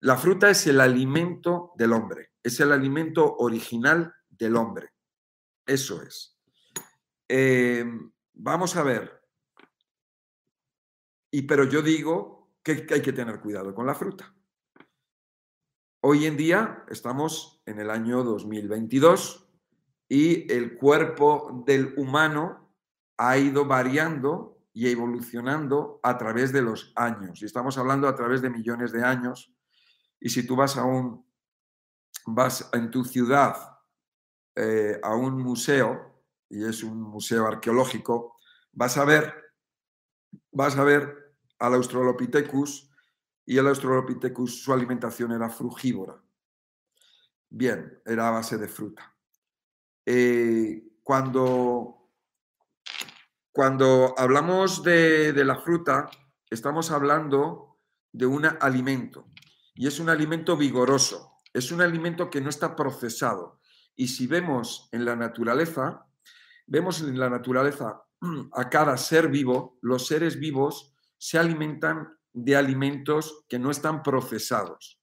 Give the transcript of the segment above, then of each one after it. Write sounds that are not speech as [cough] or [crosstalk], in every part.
La fruta es el alimento del hombre, es el alimento original del hombre. Eso es. Eh, vamos a ver. Y pero yo digo que hay que tener cuidado con la fruta. Hoy en día estamos en el año 2022 y el cuerpo del humano ha ido variando y evolucionando a través de los años. Y estamos hablando a través de millones de años. Y si tú vas a un, vas en tu ciudad eh, a un museo, y es un museo arqueológico, vas a ver, vas a ver al Australopithecus y el Australopithecus su alimentación era frugívora. Bien, era a base de fruta. Eh, cuando, cuando hablamos de, de la fruta, estamos hablando de un alimento y es un alimento vigoroso, es un alimento que no está procesado. Y si vemos en la naturaleza, vemos en la naturaleza [clears throat] a cada ser vivo, los seres vivos se alimentan de alimentos que no están procesados.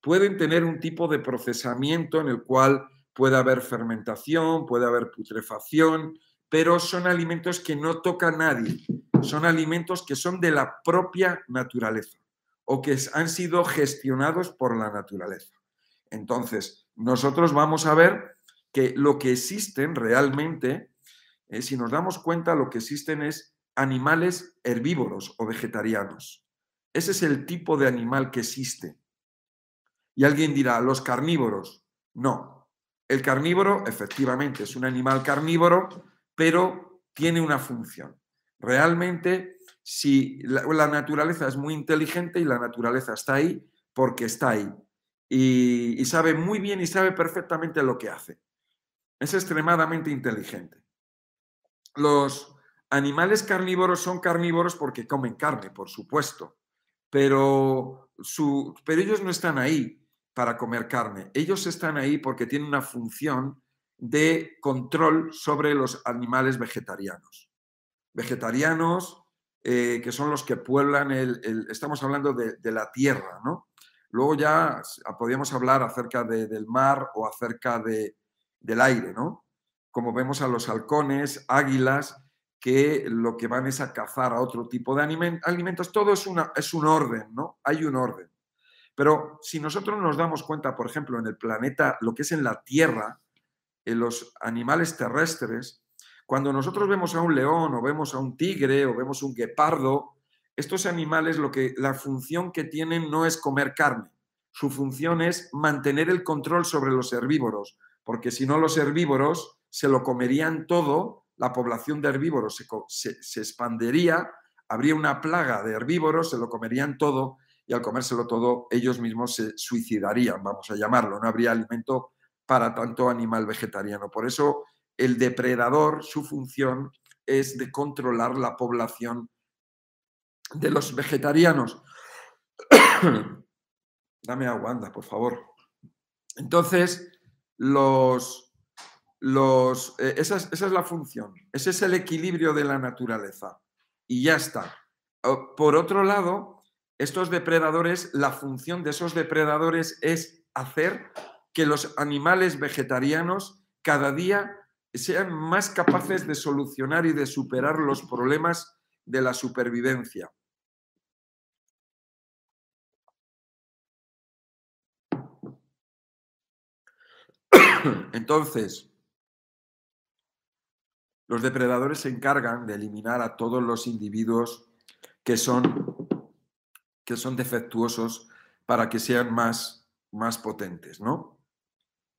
Pueden tener un tipo de procesamiento en el cual puede haber fermentación, puede haber putrefacción, pero son alimentos que no toca nadie. Son alimentos que son de la propia naturaleza o que han sido gestionados por la naturaleza. Entonces, nosotros vamos a ver que lo que existen realmente, eh, si nos damos cuenta, lo que existen es animales herbívoros o vegetarianos. Ese es el tipo de animal que existe. Y alguien dirá, los carnívoros. No. El carnívoro, efectivamente, es un animal carnívoro, pero tiene una función. Realmente, si la, naturaleza es muy inteligente y la naturaleza está ahí porque está ahí. Y, y sabe muy bien y sabe perfectamente lo que hace. Es extremadamente inteligente. Los animales carnívoros son carnívoros porque comen carne, por supuesto pero, su, pero ellos no están ahí para comer carne, ellos están ahí porque tienen una función de control sobre los animales vegetarianos. Vegetarianos eh, que son los que pueblan el, estamos hablando de, la tierra, ¿no? Luego ya podríamos hablar acerca del mar o acerca de, del aire, ¿no? Como vemos a los halcones, águilas, que lo que van es a cazar a otro tipo de alimentos. Todo es, una, es un orden, ¿no? Hay un orden. Pero si nosotros nos damos cuenta, por ejemplo, en el planeta, lo que es en la Tierra, en los animales terrestres, cuando nosotros vemos a un león o vemos a un tigre o vemos un guepardo, estos animales lo que la función que tienen no es comer carne. Su función es mantener el control sobre los herbívoros, porque si no los herbívoros se lo comerían todo la población de herbívoros se, expandería, habría una plaga de herbívoros, se lo comerían todo y al comérselo todo ellos mismos se suicidarían, vamos a llamarlo, no habría alimento para tanto animal vegetariano. Por eso el depredador, su función es de controlar la población de los vegetarianos. [coughs] Dame agua, por favor. Entonces, los, los, eh, esa, es, esa, es, la función, ese es el equilibrio de la naturaleza. Y ya está. Por otro lado, estos depredadores, la función de esos depredadores es hacer que los animales vegetarianos cada día sean más capaces de solucionar y de superar los problemas de la supervivencia. [coughs] Entonces, los depredadores se encargan de eliminar a todos los individuos que son, que son defectuosos para que sean más, más potentes, ¿no?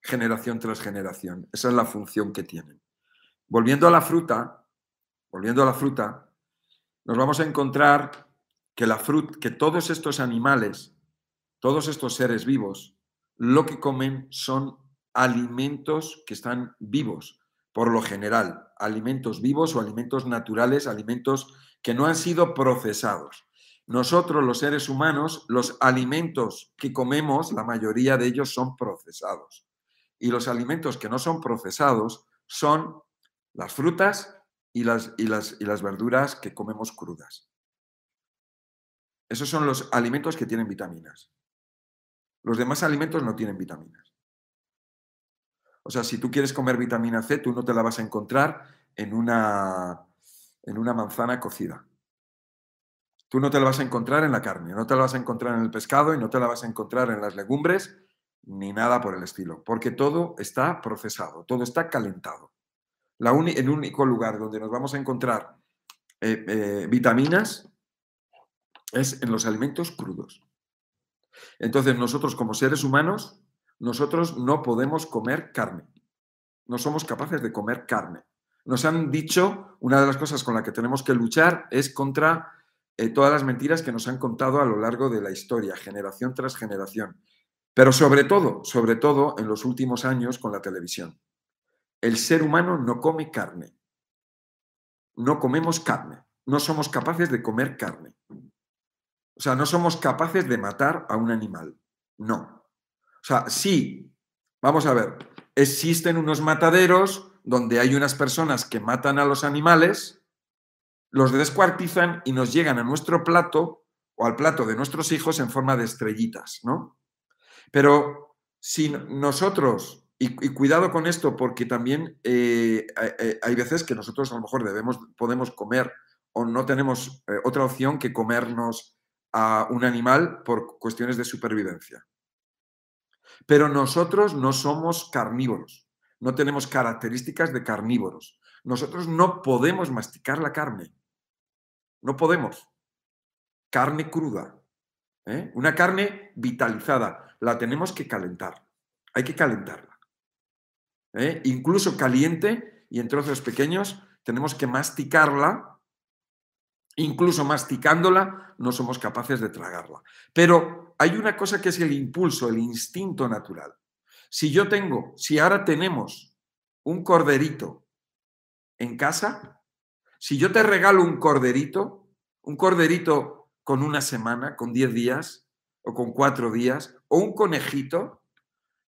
Generación tras generación. Esa es la función que tienen. Volviendo a la fruta, volviendo a la fruta, nos vamos a encontrar que la fruta, que todos estos animales, todos estos seres vivos, lo que comen son alimentos que están vivos, por lo general, alimentos vivos o alimentos naturales, alimentos que no han sido procesados. Nosotros, los seres humanos, los alimentos que comemos, la mayoría de ellos son procesados. Y los alimentos que no son procesados son las frutas y las, verduras que comemos crudas. Esos son los alimentos que tienen vitaminas. Los demás alimentos no tienen vitaminas. O sea, si tú quieres comer vitamina C, tú no te la vas a encontrar en una, en una manzana cocida. Tú no te la vas a encontrar en la carne, no te la vas a encontrar en el pescado y no te la vas a encontrar en las legumbres ni nada por el estilo, porque todo está procesado, todo está calentado. La el único lugar donde nos vamos a encontrar eh, eh, vitaminas es en los alimentos crudos. Entonces nosotros como seres humanos, nosotros no podemos comer carne. No somos capaces de comer carne. Nos han dicho, una de las cosas con las que tenemos que luchar es contra eh, todas las mentiras que nos han contado a lo largo de la historia, generación tras generación. Pero sobre todo, sobre todo en los últimos años con la televisión. El ser humano no come carne. No comemos carne. No somos capaces de comer carne. O sea, no somos capaces de matar a un animal. No. O sea, sí, vamos a ver, existen unos mataderos donde hay unas personas que matan a los animales los descuartizan y nos llegan a nuestro plato o al plato de nuestros hijos en forma de estrellitas, ¿no? Pero si nosotros, y, cuidado con esto, porque también eh, hay veces que nosotros a lo mejor podemos comer o no tenemos eh, otra opción que comernos a un animal por cuestiones de supervivencia. Pero nosotros no somos carnívoros, no tenemos características de carnívoros. Nosotros no podemos masticar la carne. No podemos. Carne cruda. ¿Eh? Una carne vitalizada. La tenemos que calentar. Hay que calentarla. ¿eh? Incluso caliente y en trozos pequeños tenemos que masticarla. Incluso masticándola no somos capaces de tragarla. Pero hay una cosa que es el impulso, el instinto natural. Si yo tengo, si ahora tenemos un corderito en casa, si yo te regalo un corderito, un corderito con una semana, con 10 días o con cuatro días, o un conejito,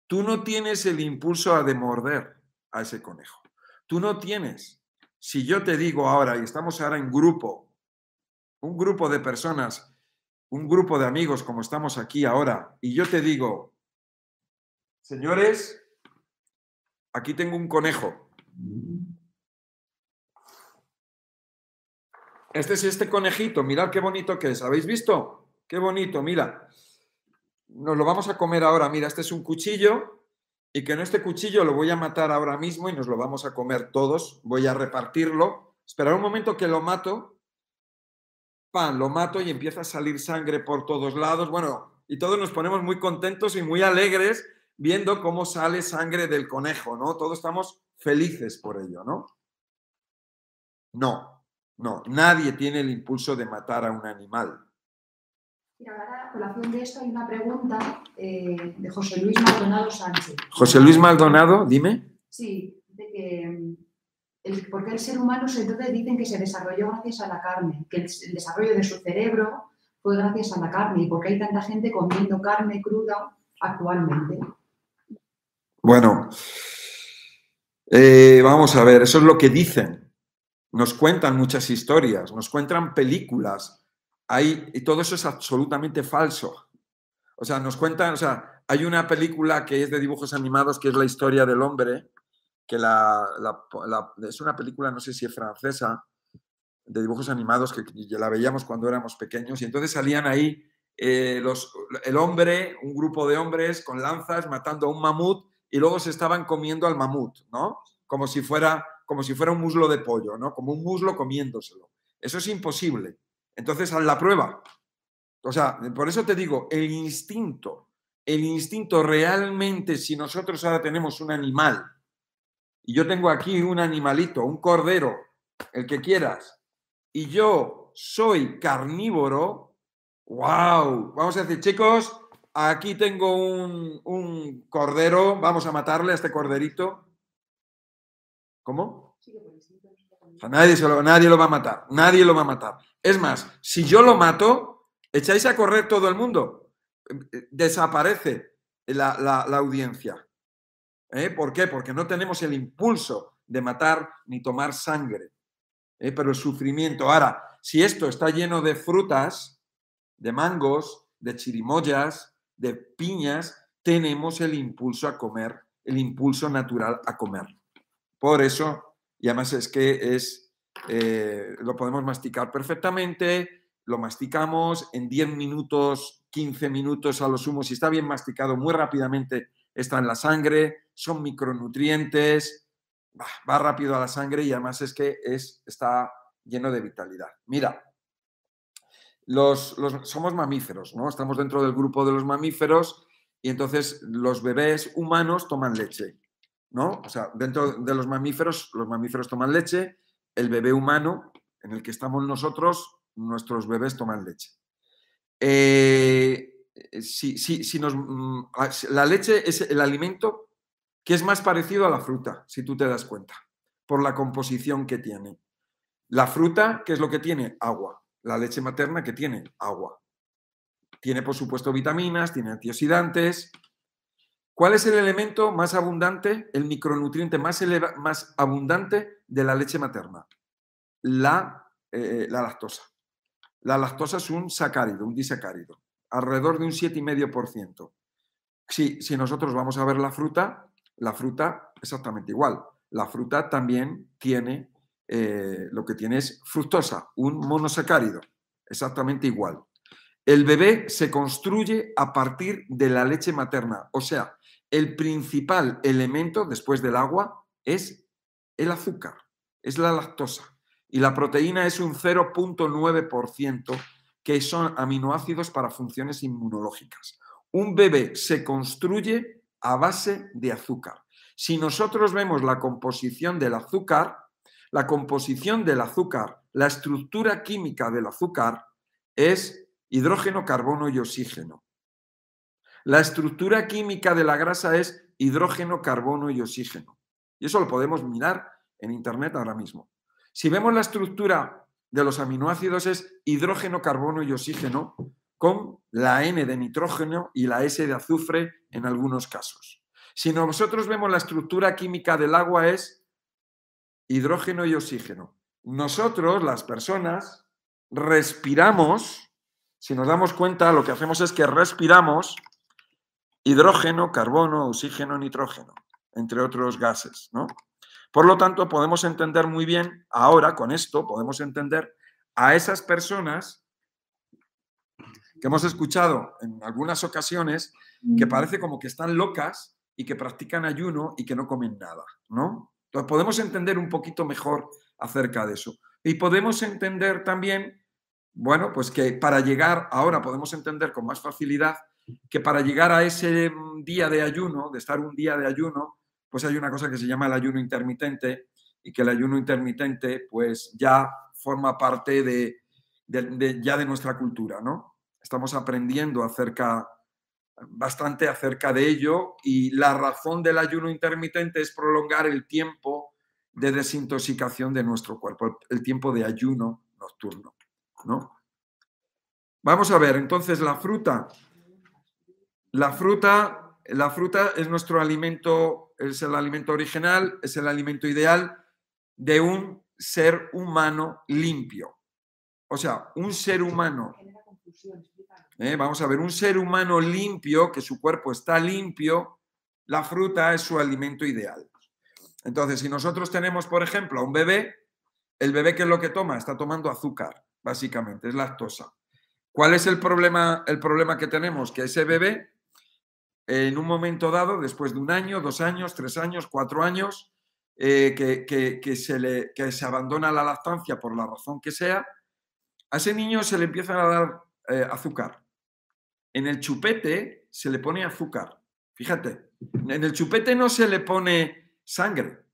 tú no tienes el impulso a de morder a ese conejo. Tú no tienes. Si yo te digo ahora, y estamos ahora en grupo, un grupo de personas, un grupo de amigos como estamos aquí ahora, y yo te digo, señores, aquí tengo un conejo. Este es este conejito, mirad qué bonito que es. ¿Habéis visto? Qué bonito, mira. Nos lo vamos a comer ahora. Mira, este es un cuchillo y que en este cuchillo lo voy a matar ahora mismo y nos lo vamos a comer todos. Voy a repartirlo. Esperar un momento que lo mato. Pan, lo mato y empieza a salir sangre por todos lados. Bueno, y todos nos ponemos muy contentos y muy alegres viendo cómo sale sangre del conejo, ¿no? Todos estamos felices por ello, ¿no? No, no, nadie tiene el impulso de matar a un animal. Mira, ahora, a colación de esto, hay una pregunta eh, de José Luis Maldonado Sánchez. José Luis Maldonado, dime. Sí, de que el, porque el ser humano entonces dicen que se desarrolló gracias a la carne, que el, desarrollo de su cerebro fue gracias a la carne y porque hay tanta gente comiendo carne cruda actualmente. Bueno, eh, vamos a ver, eso es lo que dicen nos cuentan muchas historias, nos cuentan películas, hay, y todo eso es absolutamente falso. O sea, nos cuentan, o sea, hay una película que es de dibujos animados, que es la historia del hombre, que la, es una película, no sé si es francesa, de dibujos animados, que, la veíamos cuando éramos pequeños, y entonces salían ahí eh, los, el hombre, un grupo de hombres con lanzas matando a un mamut, y luego se estaban comiendo al mamut, ¿no? Como si fuera como si fuera un muslo de pollo, ¿no? Como un muslo comiéndoselo. Eso es imposible. Entonces, haz la prueba. O sea, por eso te digo, el instinto, el instinto realmente, si nosotros ahora tenemos un animal, y yo tengo aquí un animalito, un cordero, el que quieras, y yo soy carnívoro, wow, vamos a decir, chicos, aquí tengo un, un cordero, vamos a matarle a este corderito, ¿Cómo? nadie, lo, nadie lo va a matar, nadie lo va a matar. Es más, si yo lo mato, echáis a correr todo el mundo. Eh, desaparece la, audiencia. ¿Eh? ¿Por qué? Porque no tenemos el impulso de matar ni tomar sangre. ¿eh? Pero el sufrimiento. Ahora, si esto está lleno de frutas, de mangos, de chirimoyas, de piñas, tenemos el impulso a comer, el impulso natural a comer. Por eso, y además es que es, eh, lo podemos masticar perfectamente, lo masticamos en 10 minutos, 15 minutos a lo sumo, si está bien masticado muy rápidamente, está en la sangre, son micronutrientes, va, rápido a la sangre y además es que es, está lleno de vitalidad. Mira, los, somos mamíferos, ¿no? Estamos dentro del grupo de los mamíferos y entonces los bebés humanos toman leche, ¿no? O sea, dentro de los mamíferos, los mamíferos toman leche, el bebé humano, en el que estamos nosotros, nuestros bebés toman leche. Eh, si, si nos, mm, la leche es el alimento que es más parecido a la fruta, si tú te das cuenta, por la composición que tiene. La fruta, ¿qué es lo que tiene? Agua. La leche materna, que tiene? Agua. Tiene, por supuesto, vitaminas, tiene antioxidantes. ¿Cuál es el elemento más abundante, el micronutriente más, abundante de la leche materna? La, eh, la lactosa. La lactosa es un sacárido, un disacárido, alrededor de un 7,5%. Si, si nosotros vamos a ver la fruta, la fruta exactamente igual. La fruta también tiene eh, lo que tiene es fructosa, un monosacárido, exactamente igual. El bebé se construye a partir de la leche materna, o sea, el principal elemento después del agua es el azúcar, es la lactosa. Y la proteína es un 0.9%, que son aminoácidos para funciones inmunológicas. Un bebé se construye a base de azúcar. Si nosotros vemos la composición del azúcar, la composición del azúcar, la estructura química del azúcar es hidrógeno, carbono y oxígeno. La estructura química de la grasa es hidrógeno, carbono y oxígeno. Y eso lo podemos mirar en Internet ahora mismo. Si vemos la estructura de los aminoácidos es hidrógeno, carbono y oxígeno con la N de nitrógeno y la S de azufre en algunos casos. Si nosotros vemos la estructura química del agua es hidrógeno y oxígeno. Nosotros, las personas, respiramos, si nos damos cuenta, lo que hacemos es que respiramos hidrógeno, carbono, oxígeno, nitrógeno, entre otros gases, ¿no? Por lo tanto, podemos entender muy bien, ahora con esto, podemos entender a esas personas que hemos escuchado en algunas ocasiones que parece como que están locas y que practican ayuno y que no comen nada, ¿no? Entonces podemos entender un poquito mejor acerca de eso. Y podemos entender también, bueno, pues que para llegar, ahora podemos entender con más facilidad que para llegar a ese día de ayuno, de estar un día de ayuno, pues hay una cosa que se llama el ayuno intermitente y que el ayuno intermitente pues ya forma parte de, ya de nuestra cultura, ¿no? Estamos aprendiendo acerca bastante acerca de ello y la razón del ayuno intermitente es prolongar el tiempo de desintoxicación de nuestro cuerpo, el tiempo de ayuno nocturno, ¿no? Vamos a ver, entonces la fruta. La fruta, la fruta es nuestro alimento, es el alimento original, es el alimento ideal de un ser humano limpio. O sea, un ser humano ¿eh? Vamos a ver, un ser humano limpio, que su cuerpo está limpio, la fruta es su alimento ideal. Entonces, si nosotros tenemos, por ejemplo, a un bebé, el bebé que es lo que toma, está tomando azúcar, básicamente, es lactosa. ¿Cuál es el problema, el problema que tenemos? Que ese bebé, en un momento dado, después de un año, dos años, tres años, cuatro años, eh, que, se le, que se abandona la lactancia por la razón que sea, a ese niño se le empieza a dar eh, azúcar en el chupete se le pone azúcar. Fíjate, en el chupete no se le pone sangre.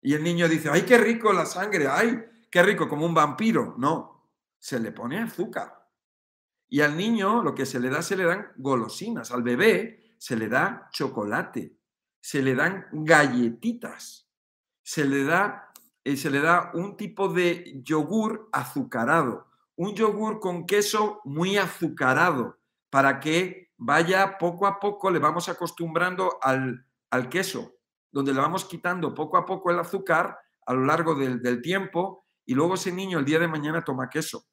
Y el niño dice, ay, qué rico la sangre, ay, qué rico, como un vampiro. No, se le pone azúcar. Y al niño lo que se le da, se le dan golosinas. Al bebé se le da chocolate, se le dan galletitas, se le da, eh, se le da un tipo de yogur azucarado un yogur con queso muy azucarado para que vaya poco a poco, le vamos acostumbrando al, queso, donde le vamos quitando poco a poco el azúcar a lo largo del, del tiempo y luego ese niño el día de mañana toma queso.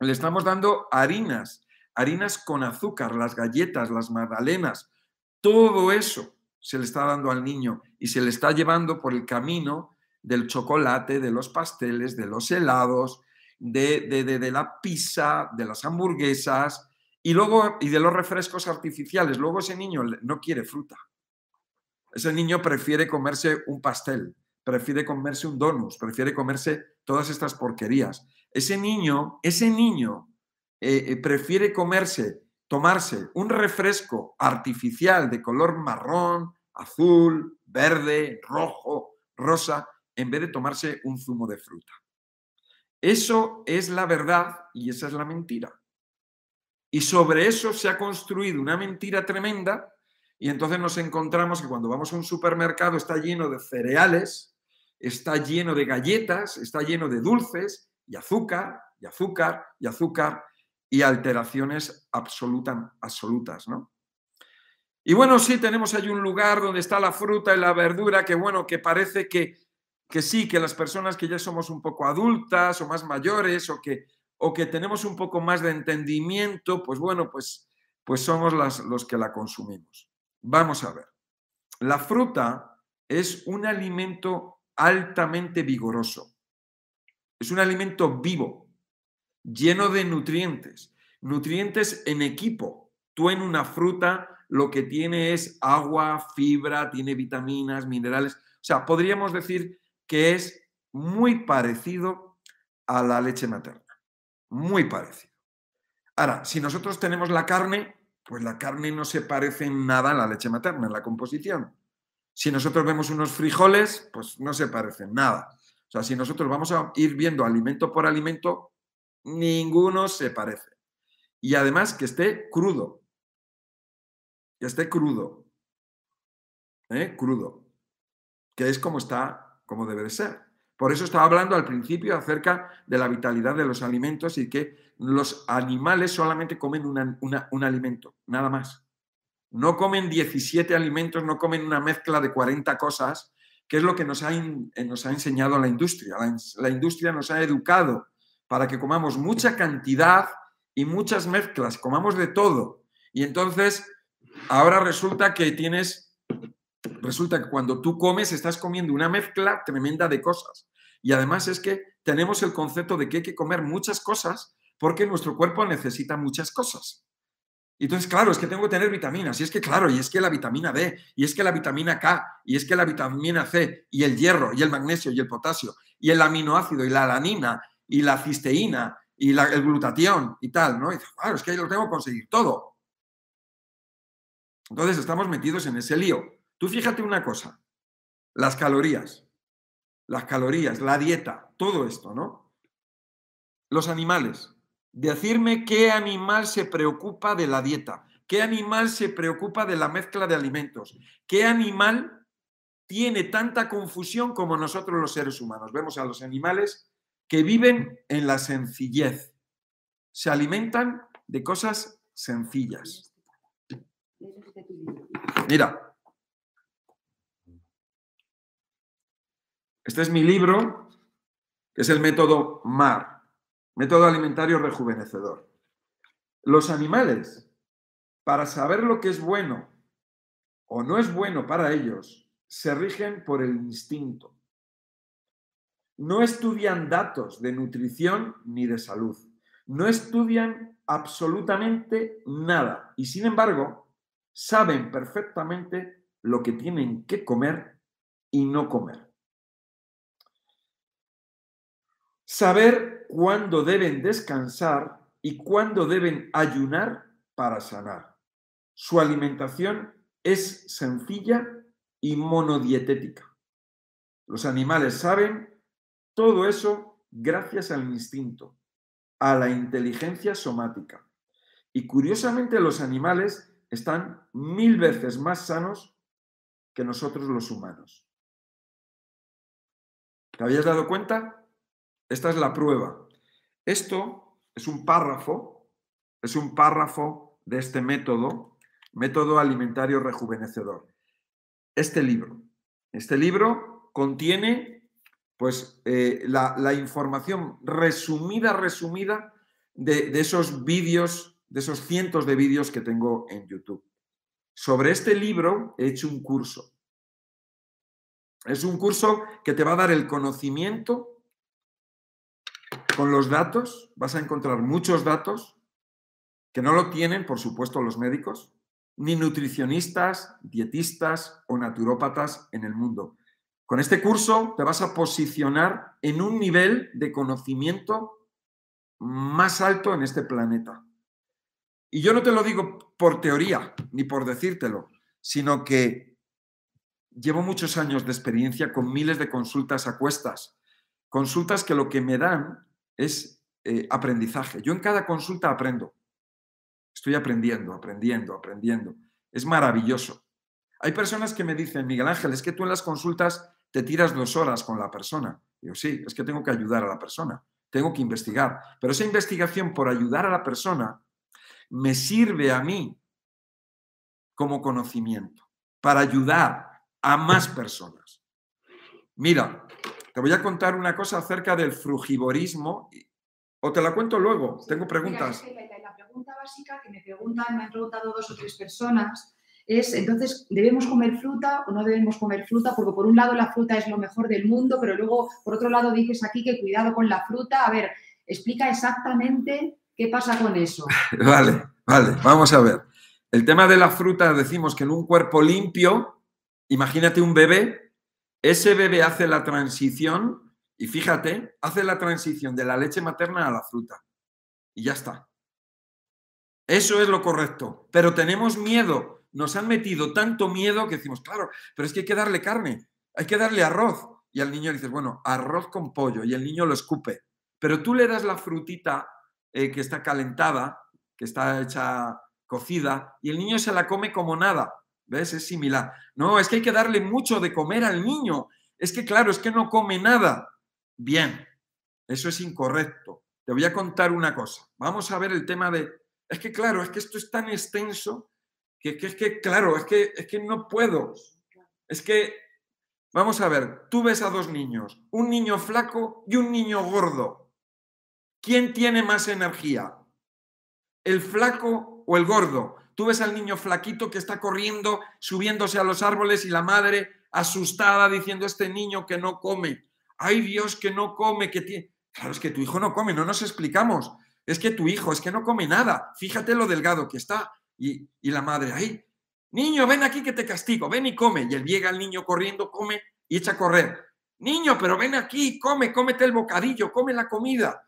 Le estamos dando harinas, harinas con azúcar, las galletas, las magdalenas, todo eso se le está dando al niño y se le está llevando por el camino del chocolate, de los pasteles, de los helados, de, de, la pizza, de las hamburguesas y luego y de los refrescos artificiales. Luego ese niño no quiere fruta. Ese niño prefiere comerse un pastel, prefiere comerse un donut, prefiere comerse todas estas porquerías. Ese niño, ese niño eh, eh, prefiere comerse, tomarse un refresco artificial de color marrón, azul, verde, rojo, rosa, en vez de tomarse un zumo de fruta. Eso es la verdad y esa es la mentira. Y sobre eso se ha construido una mentira tremenda y entonces nos encontramos que cuando vamos a un supermercado está lleno de cereales, está lleno de galletas, está lleno de dulces y azúcar, y azúcar, y azúcar, y alteraciones absolutas, ¿no? Y bueno, sí, tenemos ahí un lugar donde está la fruta y la verdura, que bueno, que parece que, que sí, que las personas que ya somos un poco adultas o más mayores o que, o que tenemos un poco más de entendimiento, pues bueno, pues, pues somos las, los que la consumimos. Vamos a ver. La fruta es un alimento altamente vigoroso. Es un alimento vivo, lleno de nutrientes, nutrientes en equipo. Tú en una fruta lo que tiene es agua, fibra, tiene vitaminas, minerales. O sea, podríamos decir que es muy parecido a la leche materna. Muy parecido. Ahora, si nosotros tenemos la carne, pues la carne no se parece en nada a la leche materna, en la composición. Si nosotros vemos unos frijoles, pues no se parecen nada. O sea, si nosotros vamos a ir viendo alimento por alimento, ninguno se parece. Y además que esté crudo. Que esté crudo. ¿Eh? Crudo. Que es como está, como debe de ser. Por eso estaba hablando al principio acerca de la vitalidad de los alimentos y que los animales solamente comen un alimento, nada más. No comen 17 alimentos, no comen una mezcla de 40 cosas, que es lo que nos ha, eh, nos ha enseñado la industria. La, industria nos ha educado para que comamos mucha cantidad y muchas mezclas, comamos de todo. Y entonces, ahora resulta que tienes, resulta que cuando tú comes estás comiendo una mezcla tremenda de cosas. Y además es que tenemos el concepto de que hay que comer muchas cosas porque nuestro cuerpo necesita muchas cosas. Y entonces, claro, es que tengo que tener vitaminas, y es que, claro, y es que la vitamina D, y es que la vitamina K, y es que la vitamina C, y el hierro, y el magnesio, y el potasio, y el aminoácido, y la alanina, y la cisteína, y la, el glutatión, y tal, ¿no? Y claro, es que lo tengo que conseguir todo. Entonces estamos metidos en ese lío. Tú fíjate una cosa, las calorías, las calorías, la dieta, todo esto, ¿no? Los animales, Decirme qué animal se preocupa de la dieta, qué animal se preocupa de la mezcla de alimentos, qué animal tiene tanta confusión como nosotros los seres humanos. Vemos a los animales que viven en la sencillez, se alimentan de cosas sencillas. Mira, este es mi libro, que es el método MAR. Método alimentario rejuvenecedor. Los animales, para saber lo que es bueno o no es bueno para ellos, se rigen por el instinto. No estudian datos de nutrición ni de salud. No estudian absolutamente nada y sin embargo saben perfectamente lo que tienen que comer y no comer. Saber cuándo deben descansar y cuándo deben ayunar para sanar. Su alimentación es sencilla y monodietética. Los animales saben todo eso gracias al instinto, a la inteligencia somática. Y curiosamente los animales están mil veces más sanos que nosotros los humanos. ¿Te habías dado cuenta? Esta es la prueba. Esto es un párrafo, es un párrafo de este método, método alimentario rejuvenecedor. Este libro. Este libro contiene pues eh, la, información resumida, resumida de, de esos vídeos, de esos cientos de vídeos que tengo en YouTube. Sobre este libro he hecho un curso. Es un curso que te va a dar el conocimiento con los datos. Vas a encontrar muchos datos que no lo tienen, por supuesto, los médicos, ni nutricionistas, dietistas o naturópatas en el mundo. Con este curso te vas a posicionar en un nivel de conocimiento más alto en este planeta. Y yo no te lo digo por teoría ni por decírtelo, sino que llevo muchos años de experiencia con miles de consultas a cuestas. Consultas que lo que me dan es eh, aprendizaje. Yo en cada consulta aprendo. Estoy aprendiendo, aprendiendo, aprendiendo. Es maravilloso. Hay personas que me dicen, Miguel Ángel, es que tú en las consultas te tiras dos horas con la persona. Digo, sí, es que tengo que ayudar a la persona, tengo que investigar. Pero esa investigación por ayudar a la persona me sirve a mí como conocimiento para ayudar a más personas. Mira, te voy a contar una cosa acerca del frugivorismo o te la cuento luego. Tengo preguntas pregunta básica que me preguntan, me han preguntado dos o tres personas es, entonces, ¿debemos comer fruta o no debemos comer fruta? Porque por un lado la fruta es lo mejor del mundo, pero luego por otro lado dices aquí que cuidado con la fruta. A ver, explica exactamente qué pasa con eso. [laughs] Vale, vale, vamos a ver. El tema de la fruta, decimos que en un cuerpo limpio, imagínate un bebé, ese bebé hace la transición, y fíjate, hace la transición de la leche materna a la fruta. Y ya está. Eso es lo correcto. Pero tenemos miedo. Nos han metido tanto miedo que decimos, claro, pero es que hay que darle carne, hay que darle arroz. Y al niño le dices, bueno, arroz con pollo. Y el niño lo escupe. Pero tú le das la frutita eh, que está calentada, que está hecha cocida, y el niño se la come como nada. ¿Ves? Es similar. No, es que hay que darle mucho de comer al niño. Es que, claro, es que no come nada. Bien, eso es incorrecto. Te voy a contar una cosa. Vamos a ver el tema de es que claro, es que esto es tan extenso que, es que, claro, es que, es que no puedo. Es que, vamos a ver, tú ves a dos niños, un niño flaco y un niño gordo. ¿Quién tiene más energía? ¿El flaco o el gordo? Tú ves al niño flaquito que está corriendo, subiéndose a los árboles y la madre asustada diciendo, este niño que no come. Ay Dios, que no come, que tiene... Claro, es que tu hijo no come, no nos explicamos es que tu hijo es que no come nada, fíjate lo delgado que está. Y, la madre, ay, niño, ven aquí que te castigo, ven y come. Y él llega el niño corriendo, come y echa a correr. Niño, pero ven aquí, come, cómete el bocadillo, come la comida.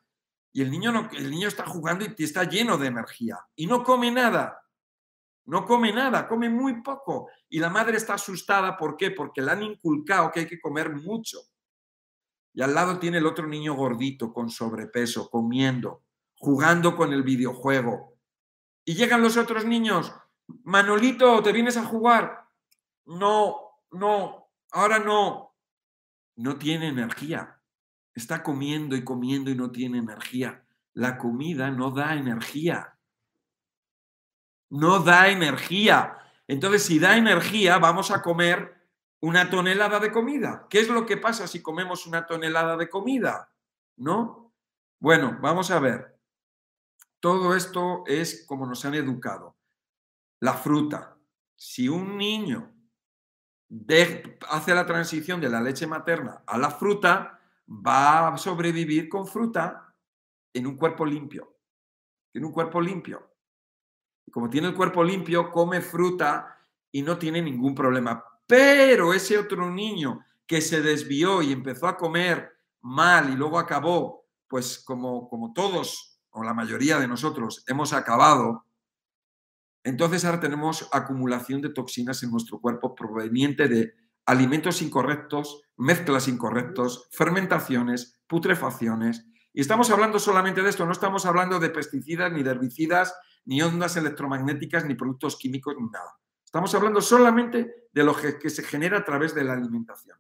Y el niño, no, el niño está jugando y está lleno de energía y no come nada. No come nada, come muy poco. Y la madre está asustada, ¿por qué? Porque le han inculcado que hay que comer mucho. Y al lado tiene el otro niño gordito, con sobrepeso, comiendo jugando con el videojuego. Y llegan los otros niños, Manolito, ¿te vienes a jugar? No, no, ahora no. No tiene energía. Está comiendo y comiendo y no tiene energía. La comida no da energía. No da energía. Entonces, si da energía, vamos a comer una tonelada de comida. ¿Qué es lo que pasa si comemos una tonelada de comida? ¿No? Bueno, vamos a ver. Todo esto es como nos han educado. La fruta. Si un niño hace la transición de la leche materna a la fruta, va a sobrevivir con fruta en un cuerpo limpio. En un cuerpo limpio. Como tiene el cuerpo limpio, come fruta y no tiene ningún problema. Pero ese otro niño que se desvió y empezó a comer mal y luego acabó, pues como, como todos o la mayoría de nosotros, hemos acabado, entonces ahora tenemos acumulación de toxinas en nuestro cuerpo proveniente de alimentos incorrectos, mezclas incorrectos, fermentaciones, putrefacciones. Y estamos hablando solamente de esto, no estamos hablando de pesticidas, ni de herbicidas, ni ondas electromagnéticas, ni productos químicos, ni nada. Estamos hablando solamente de lo que, se genera a través de la alimentación.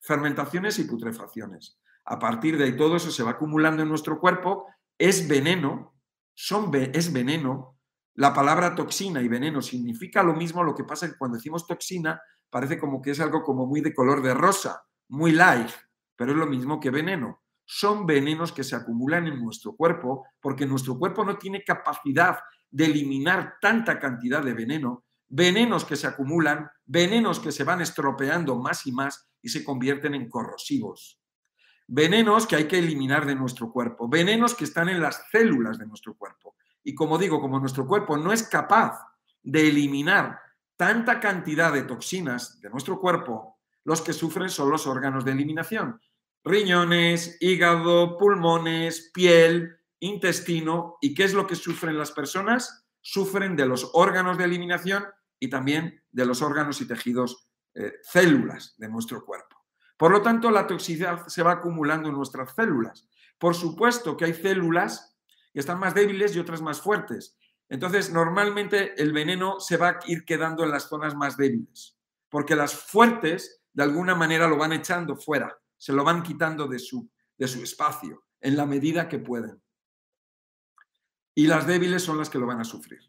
Fermentaciones y putrefacciones. A partir de ahí todo eso se va acumulando en nuestro cuerpo es veneno, son, es veneno. La palabra toxina y veneno significa lo mismo, lo que pasa es que cuando decimos toxina parece como que es algo como muy de color de rosa, muy light, pero es lo mismo que veneno. Son venenos que se acumulan en nuestro cuerpo porque nuestro cuerpo no tiene capacidad de eliminar tanta cantidad de veneno, venenos que se acumulan, venenos que se van estropeando más y más y se convierten en corrosivos. Venenos que hay que eliminar de nuestro cuerpo, venenos que están en las células de nuestro cuerpo. Y como digo, como nuestro cuerpo no es capaz de eliminar tanta cantidad de toxinas de nuestro cuerpo, los que sufren son los órganos de eliminación. Riñones, hígado, pulmones, piel, intestino. ¿Y qué es lo que sufren las personas? Sufren de los órganos de eliminación y también de los órganos y tejidos, eh, células de nuestro cuerpo. Por lo tanto, la toxicidad se va acumulando en nuestras células. Por supuesto que hay células que están más débiles y otras más fuertes. Entonces, normalmente el veneno se va a ir quedando en las zonas más débiles, porque las fuertes de alguna manera lo van echando fuera, se lo van quitando de su, de su espacio en la medida que pueden. Y las débiles son las que lo van a sufrir.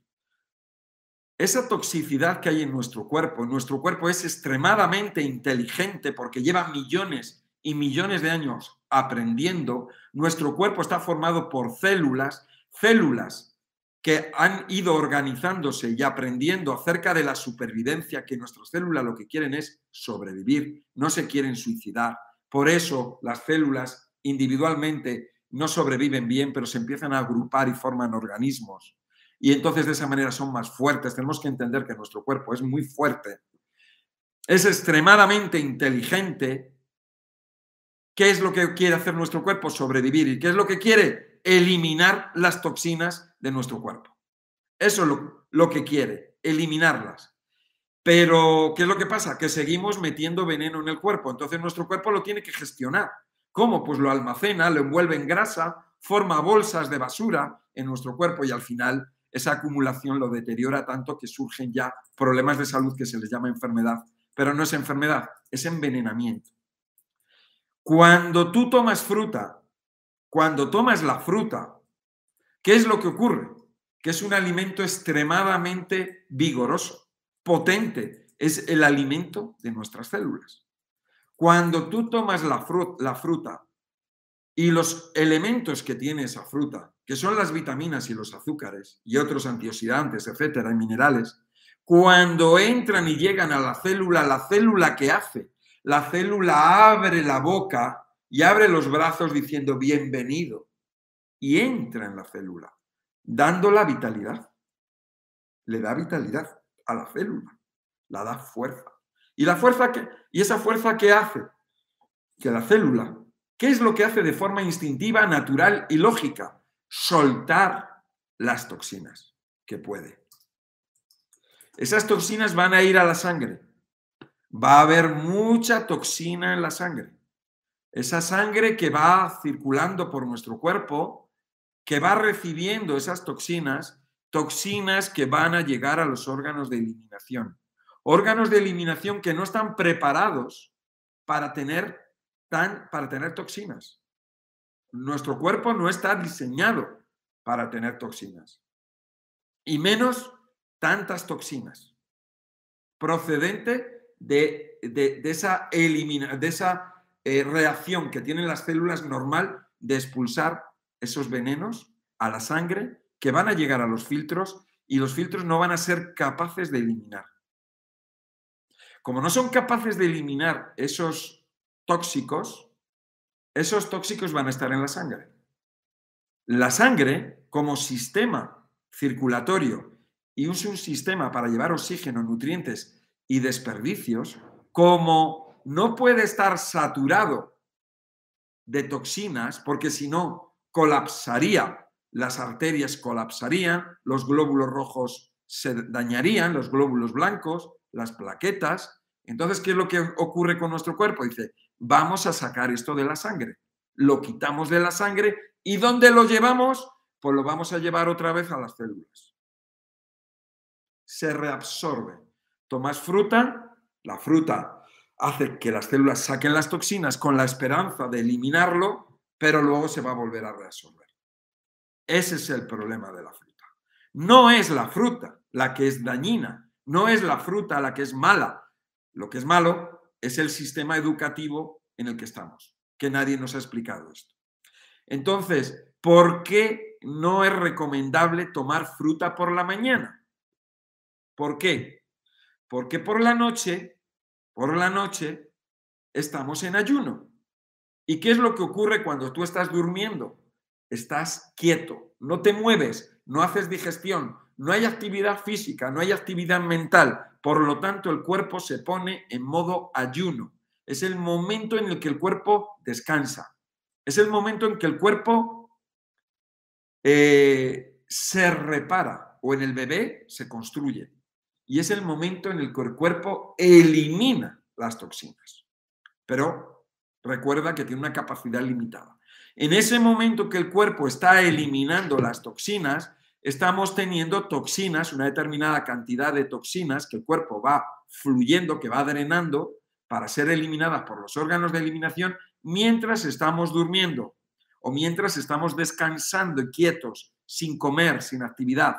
Esa toxicidad que hay en nuestro cuerpo, nuestro cuerpo es extremadamente inteligente porque lleva millones y millones de años aprendiendo. Nuestro cuerpo está formado por células, células que han ido organizándose y aprendiendo acerca de la supervivencia, que nuestras células lo que quieren es sobrevivir, no se quieren suicidar. Por eso las células individualmente no sobreviven bien, pero se empiezan a agrupar y forman organismos y entonces de esa manera son más fuertes. Tenemos que entender que nuestro cuerpo es muy fuerte, es extremadamente inteligente. ¿Qué es lo que quiere hacer nuestro cuerpo? Sobrevivir. ¿Y qué es lo que quiere? Eliminar las toxinas de nuestro cuerpo. Eso es lo, lo que quiere, eliminarlas. Pero, ¿qué es lo que pasa? Que seguimos metiendo veneno en el cuerpo. Entonces nuestro cuerpo lo tiene que gestionar. ¿Cómo? Pues lo almacena, lo envuelve en grasa, forma bolsas de basura en nuestro cuerpo y al final esa acumulación lo deteriora tanto que surgen ya problemas de salud que se les llama enfermedad. Pero no es enfermedad, es envenenamiento. Cuando tú tomas fruta, cuando tomas la fruta, ¿qué es lo que ocurre? Que es un alimento extremadamente vigoroso, potente, es el alimento de nuestras células. Cuando tú tomas la, la fruta y los elementos que tiene esa fruta que son las vitaminas y los azúcares y otros antioxidantes, etcétera, y minerales, cuando entran y llegan a la célula, la célula que hace, la célula abre la boca y abre los brazos diciendo bienvenido y entra en la célula, dándola vitalidad. Le da vitalidad a la célula, la da fuerza. Y la fuerza que y esa fuerza que hace que la célula, ¿qué es lo que hace de forma instintiva, natural y lógica? soltar las toxinas que puede. Esas toxinas van a ir a la sangre. Va a haber mucha toxina en la sangre. Esa sangre que va circulando por nuestro cuerpo, que va recibiendo esas toxinas, toxinas que van a llegar a los órganos de eliminación. Órganos de eliminación que no están preparados para tener, tan, para tener toxinas. Nuestro cuerpo no está diseñado para tener toxinas. Y menos tantas toxinas. Procedente de, esa, elimina, de esa eh, reacción que tienen las células normal de expulsar esos venenos a la sangre que van a llegar a los filtros y los filtros no van a ser capaces de eliminar. Como no son capaces de eliminar esos tóxicos, esos tóxicos van a estar en la sangre. La sangre, como sistema circulatorio y un sistema para llevar oxígeno, nutrientes y desperdicios, como no puede estar saturado de toxinas, porque si no, colapsaría, las arterias colapsarían, los glóbulos rojos se dañarían, los glóbulos blancos, las plaquetas. Entonces, ¿qué es lo que ocurre con nuestro cuerpo? Dice, vamos a sacar esto de la sangre. Lo quitamos de la sangre y ¿dónde lo llevamos? Pues lo vamos a llevar otra vez a las células. Se reabsorbe. Tomas fruta, la fruta hace que las células saquen las toxinas con la esperanza de eliminarlo, pero luego se va a volver a reabsorber. Ese es el problema de la fruta. No es la fruta la que es dañina, no es la fruta la que es mala. Lo que es malo es el sistema educativo en el que estamos, que nadie nos ha explicado esto. Entonces, ¿por qué no es recomendable tomar fruta por la mañana? ¿Por qué? Porque por la noche, por la noche, estamos en ayuno. ¿Y qué es lo que ocurre cuando tú estás durmiendo? Estás quieto, no te mueves, no haces digestión, no hay actividad física, no hay actividad mental. Por lo tanto, el cuerpo se pone en modo ayuno. Es el momento en el que el cuerpo descansa. Es el momento en que el cuerpo eh, se repara o en el bebé se construye. Y es el momento en el que el cuerpo elimina las toxinas. Pero recuerda que tiene una capacidad limitada. En ese momento que el cuerpo está eliminando las toxinas, estamos teniendo toxinas, una determinada cantidad de toxinas que el cuerpo va fluyendo, que va drenando para ser eliminadas por los órganos de eliminación mientras estamos durmiendo o mientras estamos descansando quietos, sin comer, sin actividad.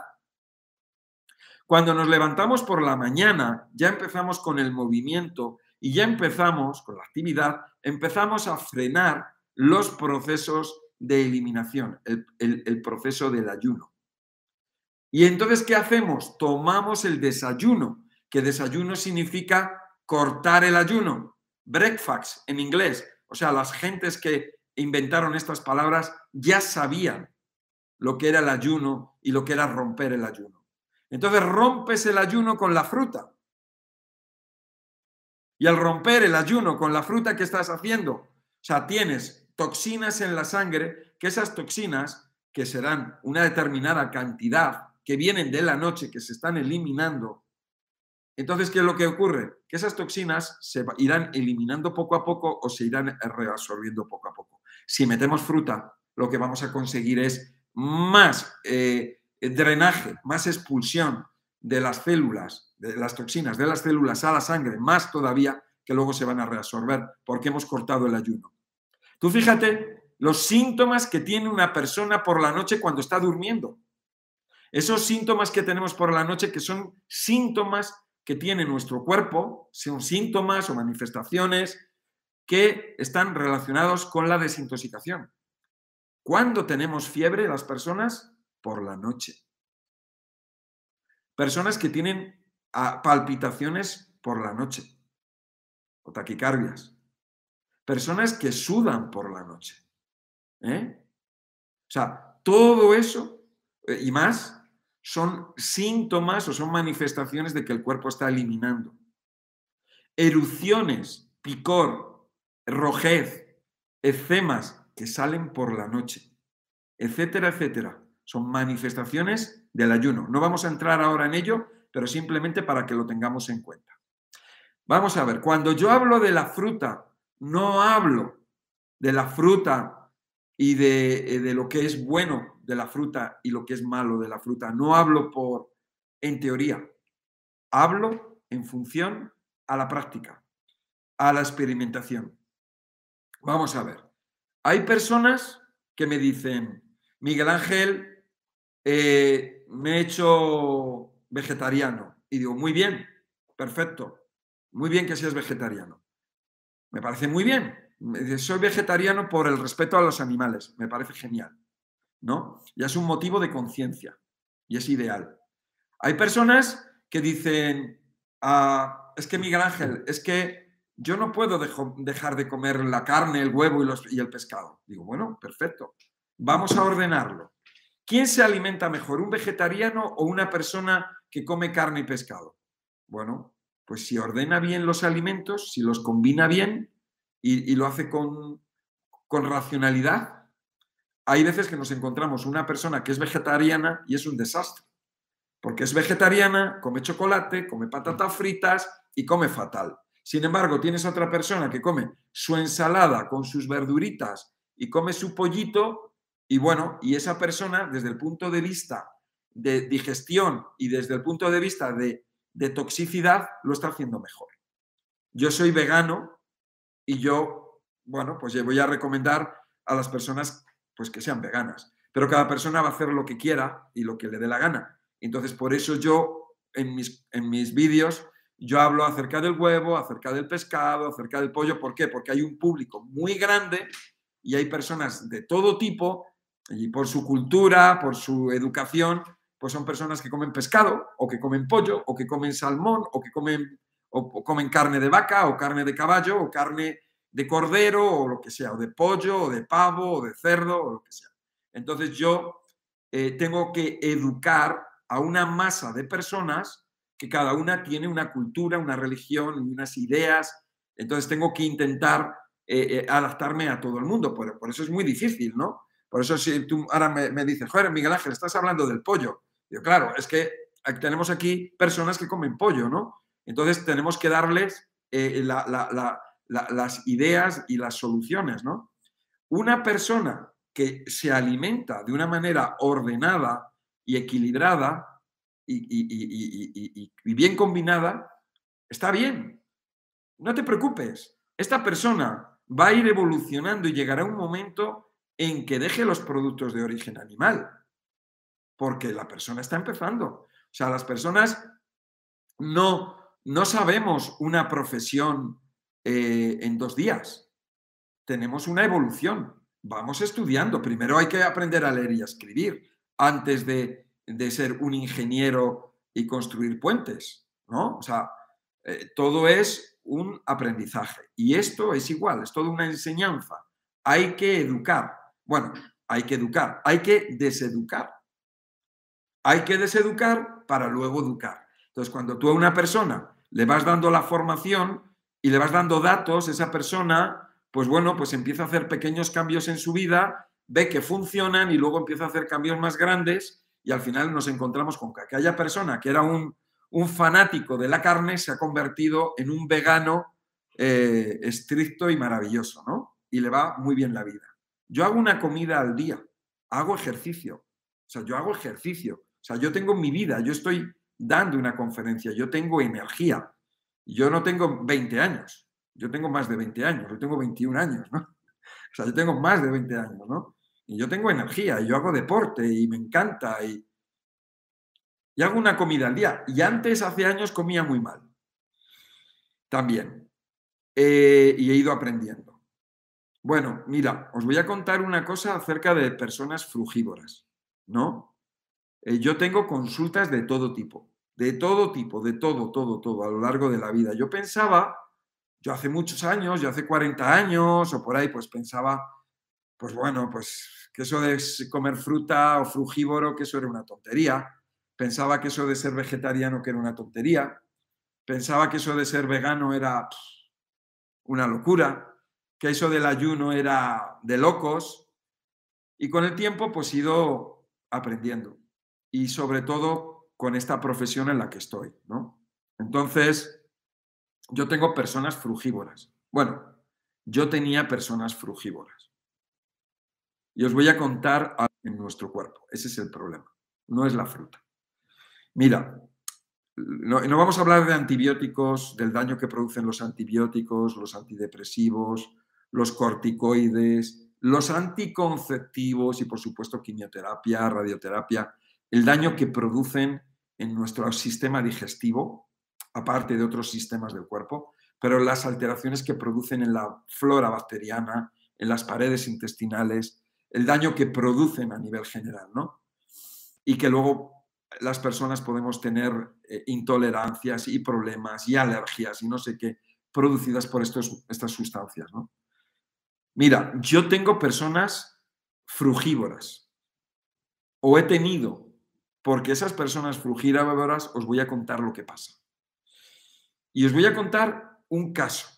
Cuando nos levantamos por la mañana, ya empezamos con el movimiento y ya empezamos con la actividad, empezamos a frenar los procesos de eliminación, el, proceso del ayuno. Y entonces, ¿qué hacemos? Tomamos el desayuno, que desayuno significa cortar el ayuno, breakfast en inglés. O sea, las gentes que inventaron estas palabras ya sabían lo que era el ayuno y lo que era romper el ayuno. Entonces rompes el ayuno con la fruta. Y al romper el ayuno con la fruta que estás haciendo, o sea, tienes toxinas en la sangre, que esas toxinas, que serán una determinada cantidad, que vienen de la noche, que se están eliminando. Entonces, ¿qué es lo que ocurre? Que esas toxinas se irán eliminando poco a poco o se irán reabsorbiendo poco a poco. Si metemos fruta, lo que vamos a conseguir es más eh, drenaje, más expulsión de las células, de las toxinas de las células a la sangre, más todavía que luego se van a reabsorber porque hemos cortado el ayuno. Tú fíjate los síntomas que tiene una persona por la noche cuando está durmiendo. Esos síntomas que tenemos por la noche, que son síntomas que tiene nuestro cuerpo, son síntomas o manifestaciones que están relacionados con la desintoxicación. ¿Cuándo tenemos fiebre las personas? Por la noche. Personas que tienen ah, palpitaciones por la noche o taquicardias. Personas que sudan por la noche. ¿eh? O sea, todo eso eh, y más son síntomas o son manifestaciones de que el cuerpo está eliminando. Erupciones, picor, rojez, eczemas que salen por la noche, etcétera, etcétera. Son manifestaciones del ayuno. No vamos a entrar ahora en ello, pero simplemente para que lo tengamos en cuenta. Vamos a ver, cuando yo hablo de la fruta, no hablo de la fruta y de, eh, de lo que es bueno de la fruta y lo que es malo de la fruta. No hablo por en teoría, hablo en función a la práctica, a la experimentación. Vamos a ver. Hay personas que me dicen, Miguel Ángel, eh, me he hecho vegetariano. Y digo, muy bien, perfecto, muy bien que seas vegetariano. Me parece muy bien. Soy vegetariano por el respeto a los animales. Me parece genial. ¿no? Ya es un motivo de conciencia y es ideal. Hay personas que dicen, ah, es que Miguel Ángel, es que yo no puedo dejar de comer la carne, el huevo y, y el pescado. Digo, bueno, perfecto. Vamos a ordenarlo. ¿Quién se alimenta mejor, un vegetariano o una persona que come carne y pescado? Bueno, pues si ordena bien los alimentos, si los combina bien y, lo hace con, con racionalidad, hay veces que nos encontramos una persona que es vegetariana y es un desastre. Porque es vegetariana, come chocolate, come patatas fritas y come fatal. Sin embargo, tienes otra persona que come su ensalada con sus verduritas y come su pollito y bueno, y esa persona desde el punto de vista de digestión y desde el punto de vista de, de toxicidad lo está haciendo mejor. Yo soy vegano y yo, bueno, pues voy a recomendar a las personas pues que sean veganas. Pero cada persona va a hacer lo que quiera y lo que le dé la gana. Entonces, por eso yo en mis, en mis vídeos, yo hablo acerca del huevo, acerca del pescado, acerca del pollo. ¿Por qué? Porque hay un público muy grande y hay personas de todo tipo, y por su cultura, por su educación, pues son personas que comen pescado, o que comen pollo, o que comen salmón, o que comen, comen carne de vaca, o carne de caballo, o carne de cordero, o lo que sea, o de pollo, o de pavo, o de cerdo, o lo que sea. Entonces yo eh, tengo que educar a una masa de personas que cada una tiene una cultura, una religión, unas ideas. Entonces tengo que intentar eh, eh, adaptarme a todo el mundo. Por, por, eso es muy difícil, ¿no? Por eso si tú ahora me, dices, joder, Miguel Ángel, estás hablando del pollo. Claro, es que tenemos aquí personas que comen pollo, ¿no? Entonces tenemos que darles eh, las ideas y las soluciones, ¿no? Una persona que se alimenta de una manera ordenada y equilibrada y, y bien combinada, está bien. No te preocupes. Esta persona va a ir evolucionando y llegará un momento en que deje los productos de origen animal, porque la persona está empezando. O sea, las personas no, no sabemos una profesión eh, en dos días. Tenemos una evolución. Vamos estudiando. Primero hay que aprender a leer y a escribir antes de, de ser un ingeniero y construir puentes, ¿no? O sea, eh, todo es un aprendizaje. Y esto es igual, es toda una enseñanza. Hay que educar. Bueno, hay que educar, hay que deseducar. Hay que deseducar para luego educar. Entonces, cuando tú a una persona le vas dando la formación y le vas dando datos, esa persona, pues bueno, pues empieza a hacer pequeños cambios en su vida, ve que funcionan y luego empieza a hacer cambios más grandes y al final nos encontramos con que aquella persona que era un fanático de la carne se ha convertido en un vegano eh, estricto y maravilloso, ¿no? Y le va muy bien la vida. Yo hago una comida al día, hago ejercicio, o sea, yo hago ejercicio, o sea, yo tengo mi vida, yo estoy dando una conferencia, yo tengo energía, yo no tengo 20 años, yo tengo más de 20 años, yo tengo 21 años, ¿no? O sea, yo tengo más de 20 años, ¿no? Y yo tengo energía, y yo hago deporte y me encanta y, hago una comida al día. Y antes, hace años, comía muy mal. También. Eh, y he ido aprendiendo. Bueno, mira, os voy a contar una cosa acerca de personas frugívoras, ¿no? Eh, yo tengo consultas de todo tipo, de todo tipo, de todo, todo, todo, a lo largo de la vida. Yo pensaba, yo hace muchos años, yo hace 40 años o por ahí, pues pensaba, pues bueno, pues que eso de comer fruta o frugívoro, que eso era una tontería Pensaba que eso de ser vegetariano que era una tontería. Pensaba que eso de ser vegano era una locura, que eso del ayuno era de locos. Y con el tiempo pues he ido aprendiendo. Y sobre todo con esta profesión en la que estoy, ¿no? Entonces, yo tengo personas frugívoras. Bueno, yo tenía personas frugívoras. Y os voy a contar en nuestro cuerpo. Ese es el problema. No es la fruta. Mira, no, vamos a hablar de antibióticos, del daño que producen los antibióticos, los antidepresivos, los corticoides, los anticonceptivos y por supuesto quimioterapia, radioterapia, el daño que producen en nuestro sistema digestivo, aparte de otros sistemas del cuerpo, pero las alteraciones que producen en la flora bacteriana, en las paredes intestinales, el daño que producen a nivel general, ¿no? Y que luego las personas podemos tener eh, intolerancias y problemas y alergias y no sé qué producidas por estos, estas sustancias. Mira, yo tengo personas frugívoras o he tenido, porque esas personas frugívoras os voy a contar lo que pasa. Y os voy a contar un caso.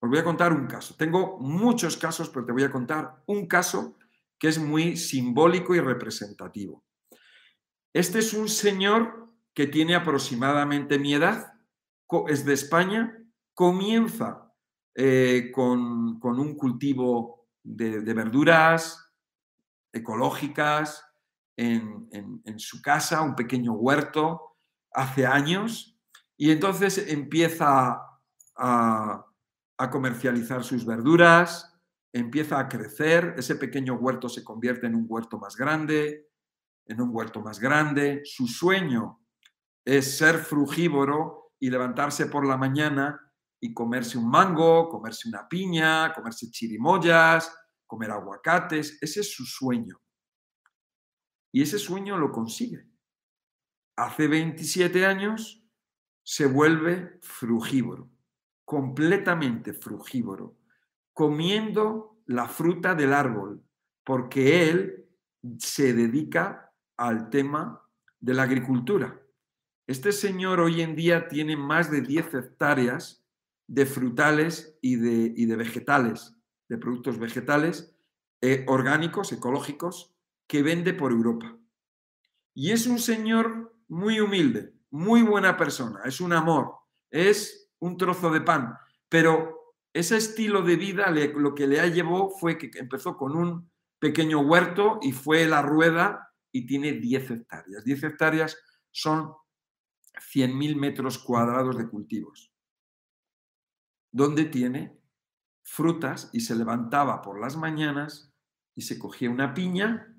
Os voy a contar un caso. Tengo muchos casos, pero te voy a contar un caso que es muy simbólico y representativo. Este es un señor que tiene aproximadamente mi edad, es de España, comienza eh, con, un cultivo de, verduras ecológicas en, su casa, un pequeño huerto, hace años, y entonces empieza a, a comercializar sus verduras, empieza a crecer, ese pequeño huerto se convierte en un huerto más grande, en un huerto más grande. Su sueño es ser frugívoro y levantarse por la mañana y comerse un mango, comerse una piña, comerse chirimoyas, comer aguacates, ese es su sueño. Y ese sueño lo consigue. Hace 27 años se vuelve frugívoro, completamente frugívoro, comiendo la fruta del árbol, porque él se dedica al tema de la agricultura. Este señor hoy en día tiene más de 10 hectáreas de frutales y de, de vegetales, de productos vegetales eh, orgánicos, ecológicos, que vende por Europa. Y es un señor muy humilde, muy buena persona, es un amor, es un trozo de pan, pero ese estilo de vida lo que le ha llevó fue que empezó con un pequeño huerto y fue la rueda y tiene 10 hectáreas. 10 hectáreas son 100.000 metros cuadrados de cultivos, donde tiene frutas y se levantaba por las mañanas y se cogía una piña,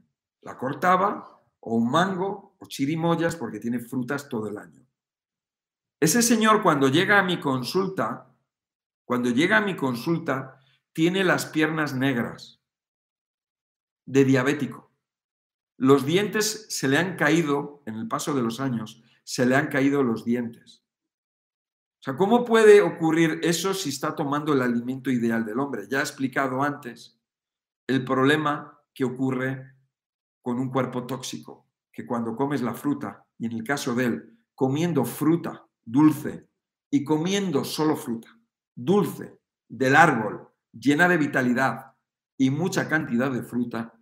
la cortaba, o un mango, o chirimoyas, porque tiene frutas todo el año. Ese señor cuando llega a mi consulta, cuando llega a mi consulta, tiene las piernas negras, de diabético. Los dientes se le han caído en el paso de los años se le han caído los dientes. O sea, ¿cómo puede ocurrir eso si está tomando el alimento ideal del hombre? Ya he explicado antes el problema que ocurre con un cuerpo tóxico, que cuando comes la fruta, y en el caso de él, comiendo fruta dulce y comiendo solo fruta dulce del árbol, llena de vitalidad y mucha cantidad de fruta,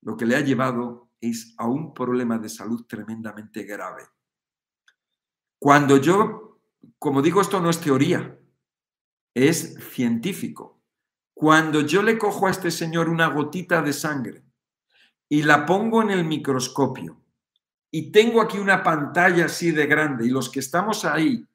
lo que le ha llevado es a un problema de salud tremendamente grave. Cuando yo, como digo, esto no es teoría, es científico. Cuando yo le cojo a este señor una gotita de sangre y la pongo en el microscopio y tengo aquí una pantalla así de grande y los que estamos ahí,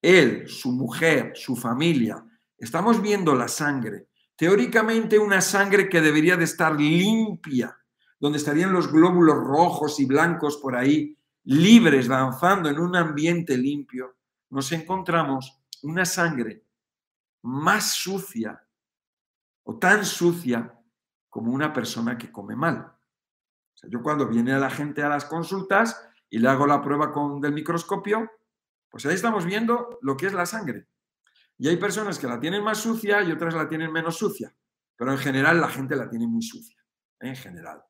él, su mujer, su familia, estamos viendo la sangre, teóricamente una sangre que debería de estar limpia, donde estarían los glóbulos rojos y blancos por ahí, libres, danzando en un ambiente limpio, nos encontramos una sangre más sucia o tan sucia como una persona que come mal. Yo cuando viene la gente a las consultas y le hago la prueba con del microscopio, pues ahí estamos viendo lo que es la sangre. Y hay personas que la tienen más sucia y otras la tienen menos sucia, pero en general la gente la tiene muy sucia, en general.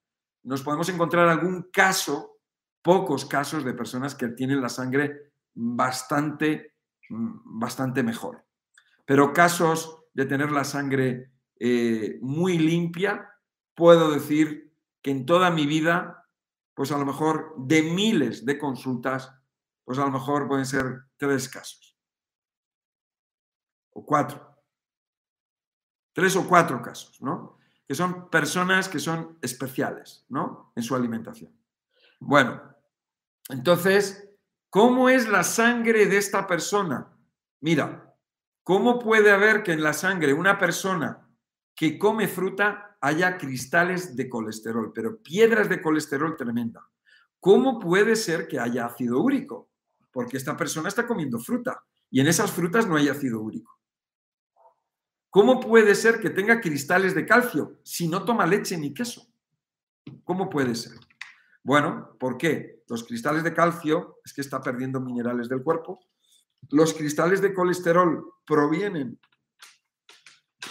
Nos podemos encontrar algún caso pocos casos de personas que tienen la sangre bastante, bastante mejor. Pero casos de tener la sangre eh, muy limpia, puedo decir que en toda mi vida, pues a lo mejor de miles de consultas, pues a lo mejor pueden ser tres casos. O cuatro. Tres o cuatro casos, ¿no? Que son personas que son especiales, ¿no? En su alimentación. Bueno, entonces, ¿cómo es la sangre de esta persona? Mira, ¿cómo puede haber que en la sangre una persona que come fruta haya cristales de colesterol, pero piedras de colesterol tremenda? ¿Cómo puede ser que haya ácido úrico? Porque esta persona está comiendo fruta y en esas frutas no hay ácido úrico. ¿Cómo puede ser que tenga cristales de calcio si no toma leche ni queso? ¿Cómo puede ser? Bueno, ¿por qué? Los cristales de calcio es que está perdiendo minerales del cuerpo. Los cristales de colesterol provienen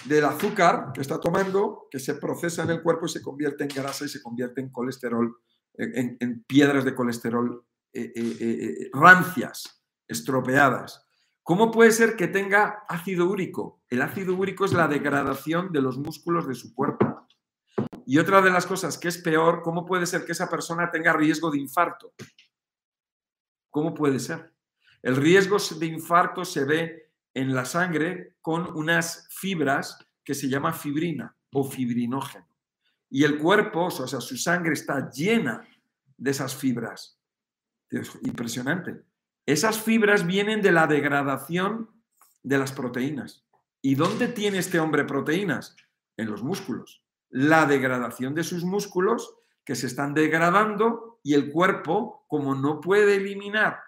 del azúcar que está tomando, que se procesa en el cuerpo y se convierte en grasa y se convierte en colesterol, en, piedras de colesterol eh, eh, eh, rancias, estropeadas. ¿Cómo puede ser que tenga ácido úrico? El ácido úrico es la degradación de los músculos de su cuerpo. Y otra de las cosas que es peor, ¿cómo puede ser que esa persona tenga riesgo de infarto? ¿Cómo puede ser? El riesgo de infarto se ve en la sangre con unas fibras que se llama fibrina o fibrinógeno. Y el cuerpo, o sea, su sangre está llena de esas fibras. impresionante. Esas fibras vienen de la degradación de las proteínas. ¿Y dónde tiene este hombre proteínas? En los músculos la degradación de sus músculos que se están degradando y el cuerpo, como no puede eliminar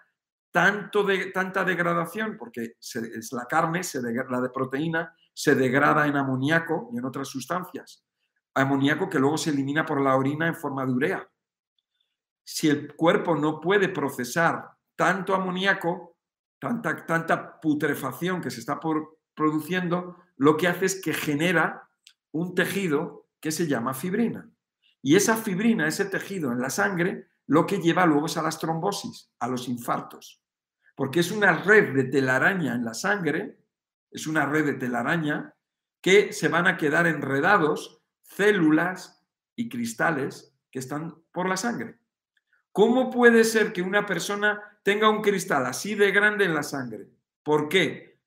tanto de, tanta degradación, porque es la carne, se la de proteína, se degrada en amoníaco y en otras sustancias. amoníaco que luego se elimina por la orina en forma de urea. Si el cuerpo no puede procesar tanto amoníaco, tanta, tanta putrefacción que se está produciendo, lo que hace es que genera un tejido que se llama fibrina. Y esa fibrina, ese tejido en la sangre, lo que lleva luego es a las trombosis, a los infartos. Porque es una red de telaraña en la sangre, es una red de telaraña que se van a quedar enredados células y cristales que están por la sangre. ¿Cómo puede ser que una persona tenga un cristal así de grande en la sangre? ¿Por qué?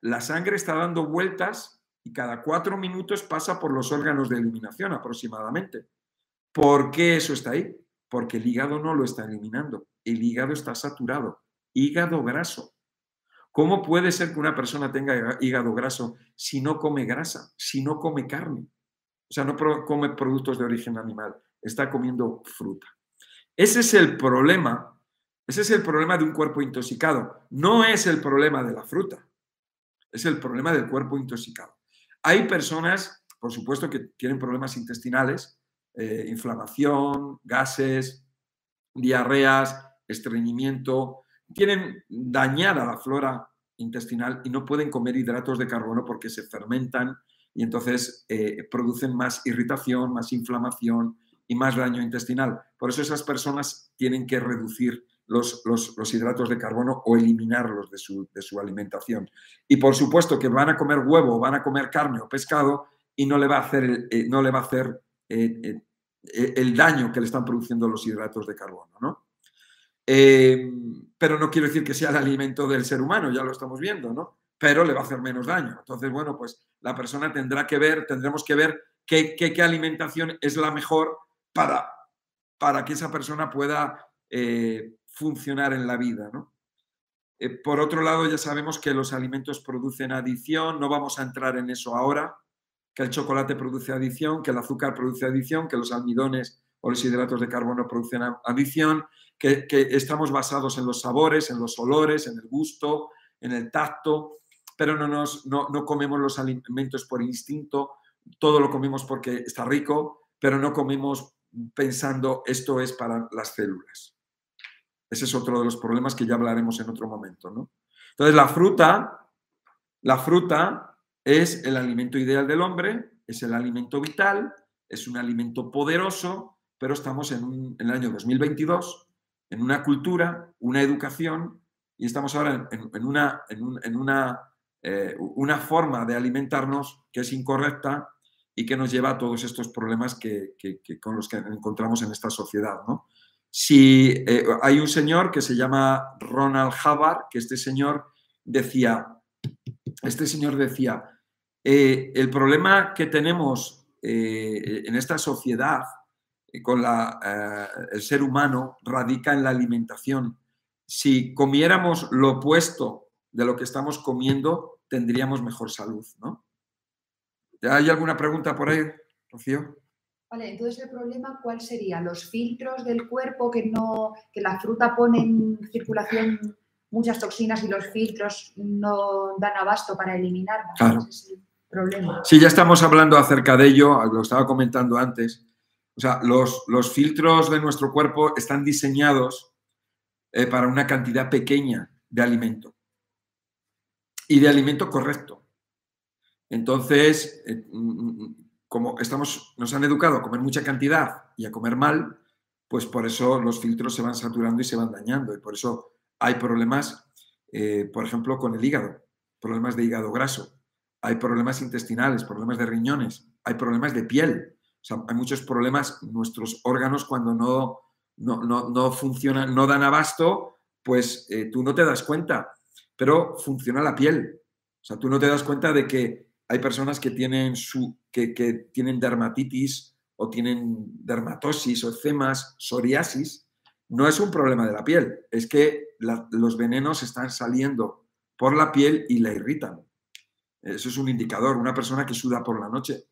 La sangre está dando vueltas y cada cuatro minutos pasa por los órganos de eliminación aproximadamente. ¿Por qué eso está ahí? Porque el hígado no lo está eliminando. El hígado está saturado. Hígado graso. ¿Cómo puede ser que una persona tenga hígado graso si no come grasa, si no come carne? O sea, no come productos de origen animal, está comiendo fruta. Ese es el problema. Ese es el problema de un cuerpo intoxicado. No es el problema de la fruta. Es el problema del cuerpo intoxicado. Hay personas, por supuesto, que tienen problemas intestinales, eh, inflamación, gases, diarreas, estreñimiento, tienen dañada la flora intestinal y no pueden comer hidratos de carbono porque se fermentan y entonces eh, producen más irritación, más inflamación y más daño intestinal. Por eso esas personas tienen que reducir los, hidratos de carbono o eliminarlos de su, alimentación. Y por supuesto que van a comer huevo, van a comer carne o pescado y no le va a hacer, eh, no le va a hacer eh, el daño que le están produciendo los hidratos de carbono. ¿no? Pero no quiero decir que sea el alimento del ser humano, ya lo estamos viendo, ¿no? pero le va a hacer menos daño. Entonces, bueno, pues la persona tendrá que ver, tendremos que ver qué, qué, alimentación es la mejor para, para que esa persona pueda eh, funcionar en la vida. ¿no? Eh, por otro lado, ya sabemos que los alimentos producen adición, no vamos a entrar en eso ahora, que el chocolate produce adición, que el azúcar produce adición, que los almidones o los hidratos de carbono producen adición, que, que estamos basados en los sabores, en los olores, en el gusto, en el tacto, pero no, nos, no, comemos los alimentos por instinto, todo lo comemos porque está rico, pero no comemos pensando esto es para las células. Ese es otro de los problemas que ya hablaremos en otro momento. ¿no? Entonces, la fruta, la fruta es el alimento ideal del hombre, es el alimento vital, es un alimento poderoso, pero estamos en, el año 2022, en una cultura, una educación, y estamos ahora en, una, en una eh, una forma de alimentarnos que es incorrecta y que nos lleva a todos estos problemas que, con los que encontramos en esta sociedad. Si eh, hay un señor que se llama Ronald Havard, que este señor decía, este señor decía, eh, el problema que tenemos en esta sociedad con la, el ser humano radica en la alimentación. Si comiéramos lo opuesto de lo que estamos comiendo, tendríamos mejor salud, ¿no? ¿Hay alguna pregunta por ahí, Rocío? Vale, entonces el problema, ¿cuál sería? ¿Los filtros del cuerpo que no, que la fruta pone en circulación muchas toxinas y los filtros no dan abasto para eliminarlas? Claro. Ese es el problema. Sí, ya estamos hablando acerca de ello, lo estaba comentando antes. O sea, los, los filtros de nuestro cuerpo están diseñados eh, para una cantidad pequeña de alimento y de alimento correcto. Entonces, eh, mm, mm, como estamos, nos han educado a comer mucha cantidad y a comer mal, pues por eso los filtros se van saturando y se van dañando. Y por eso hay problemas, eh, por ejemplo, con el hígado, problemas de hígado graso, hay problemas intestinales, problemas de riñones, hay problemas de piel. O sea, hay muchos problemas, nuestros órganos cuando no, no, no, funcionan, no dan abasto, pues eh, tú no te das cuenta pero funciona la piel. O sea, tú no te das cuenta de que hay personas que tienen, su, que, tienen dermatitis o tienen dermatosis o eczemas, psoriasis. No es un problema de la piel, es que los venenos están saliendo por la piel y la irritan. Eso es un indicador. Una persona que suda por la noche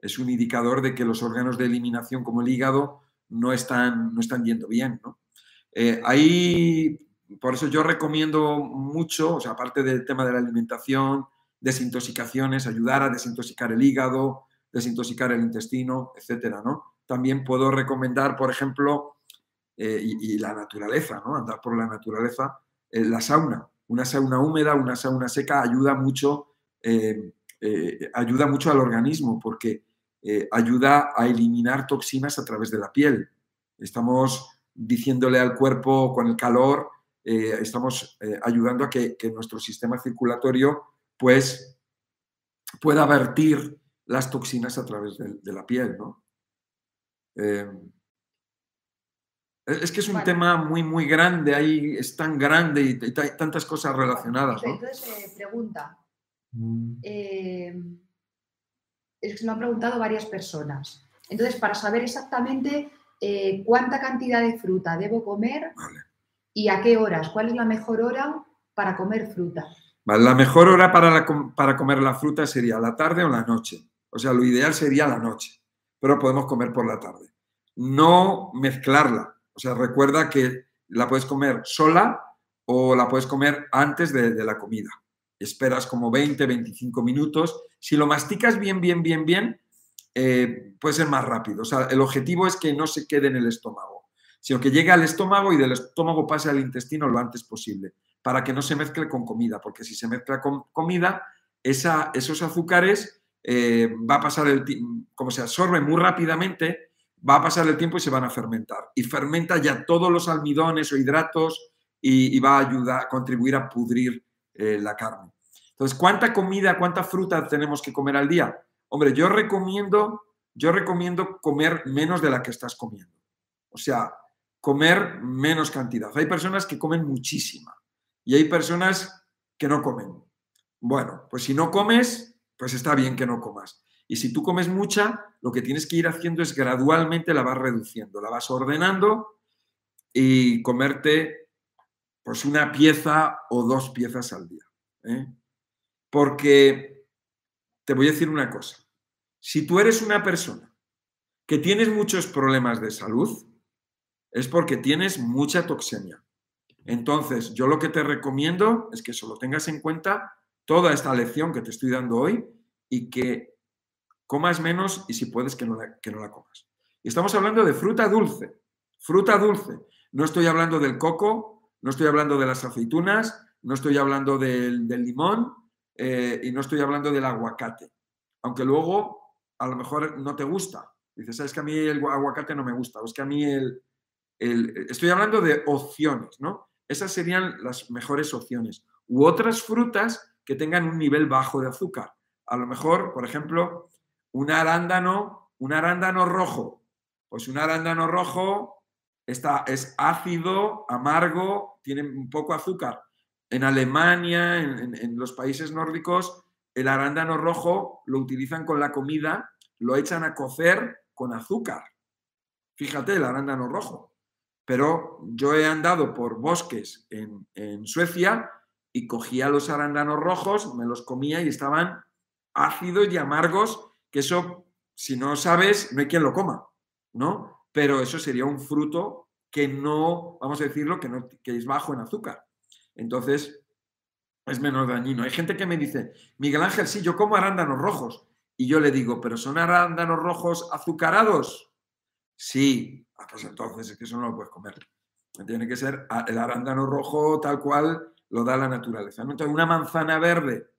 es un indicador de que los órganos de eliminación como el hígado no están, no están yendo bien. ¿no? Eh, hay por eso yo recomiendo mucho, o sea, aparte del tema de la alimentación, desintoxicaciones, ayudar a desintoxicar el hígado, desintoxicar el intestino, etcétera, ¿no? También puedo recomendar, por ejemplo, eh, y, la naturaleza, ¿no? Andar por la naturaleza, eh, la sauna. Una sauna húmeda, una sauna seca ayuda mucho, ayuda mucho al organismo porque ayuda a eliminar toxinas a través de la piel. Estamos diciéndole al cuerpo con el calor, estamos ayudando a que, nuestro sistema circulatorio pues pueda vertir las toxinas a través de, la piel, ¿no? Es que es un tema muy, muy grande, ahí es tan grande y, hay tantas cosas relacionadas. Entonces, eh, pregunta. Mm. Eh, es que lo han preguntado varias personas. Entonces, para saber exactamente eh, cuánta cantidad de fruta debo comer y a qué horas, cuál es la mejor hora para comer fruta. la mejor hora para, para comer la fruta sería la tarde o la noche. O sea, lo ideal sería la noche, pero podemos comer por la tarde. No mezclarla o sea, recuerda que la puedes comer sola o la puedes comer antes de, la comida. Esperas como 20, 25 minutos. Si lo masticas bien, bien, bien, bien, eh, puede ser más rápido. O sea, el objetivo es que no se quede en el estómago, sino que llegue al estómago y del estómago pase al intestino lo antes posible, para que no se mezcle con comida, porque si se mezcla con comida, esos azúcares eh, va a pasar el como se absorben muy rápidamente, va a pasar el tiempo y se van a fermentar. Y fermenta ya todos los almidones o hidratos y, va a ayudar, a contribuir a pudrir eh, la carne. Entonces, ¿cuánta comida, cuánta fruta tenemos que comer al día? Hombre, yo recomiendo, yo recomiendo comer menos de la que estás comiendo. O sea, comer menos cantidad. Hay personas que comen muchísima y hay personas que no comen. Bueno, pues si no comes, pues está bien que no comas. Y si tú comes mucha, lo que tienes que ir haciendo es gradualmente la vas reduciendo, la vas ordenando y comerte pues una pieza o dos piezas al día. ¿eh? Porque te voy a decir una cosa, si tú eres una persona que tienes muchos problemas de salud, es porque tienes mucha toxemia. Entonces, yo lo que te recomiendo es que solo tengas en cuenta toda esta lección que te estoy dando hoy y que comas menos y si puedes que no la, que no la comas. Y estamos hablando de fruta dulce, fruta dulce. No estoy hablando del coco, no estoy hablando de las aceitunas, no estoy hablando del, limón eh, y no estoy hablando del aguacate. Aunque luego a lo mejor no te gusta. Dices, sabes que a mí el aguacate no me gusta, o es que a mí el, el... Estoy hablando de opciones, ¿no? Esas serían las mejores opciones. U otras frutas que tengan un nivel bajo de azúcar. A lo mejor, por ejemplo, un arándano, un arándano rojo. Pues un arándano rojo es ácido, amargo, tiene un poco azúcar. En Alemania, en, los países nórdicos, el arándano rojo lo utilizan con la comida, lo echan a cocer con azúcar. Fíjate, el arándano rojo. Pero yo he andado por bosques en Suecia y cogía los arándanos rojos, me los comía y estaban ácidos y amargos que eso, si no sabes, no hay quien lo coma, ¿no? Pero eso sería un fruto que no, vamos a decirlo, que, es bajo en azúcar. Entonces, es menos dañino. Hay gente que me dice, Miguel Ángel, sí, yo como arándanos rojos. Y yo le digo, ¿pero son arándanos rojos azucarados? Sí. Ah, pues entonces es que eso no lo puedes comer. Tiene que ser el arándano rojo tal cual lo da la naturaleza. Entonces, una manzana verde,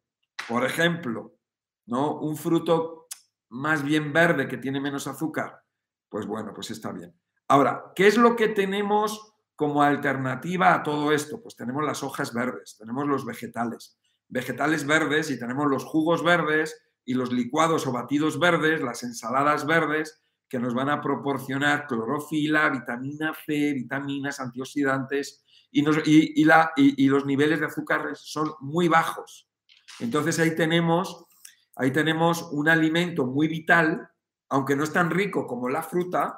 por ejemplo, ¿no? Un fruto más bien verde, que tiene menos azúcar, pues bueno, pues está bien. Ahora, ¿qué es lo que tenemos como alternativa a todo esto? Pues tenemos las hojas verdes, tenemos los vegetales. Vegetales verdes y tenemos los jugos verdes y los licuados o batidos verdes, las ensaladas verdes, que nos van a proporcionar clorofila, vitamina C, vitaminas, antioxidantes y, la, y los niveles de azúcar son muy bajos. Entonces ahí tenemos Ahí tenemos un alimento muy vital, aunque no es tan rico como la fruta,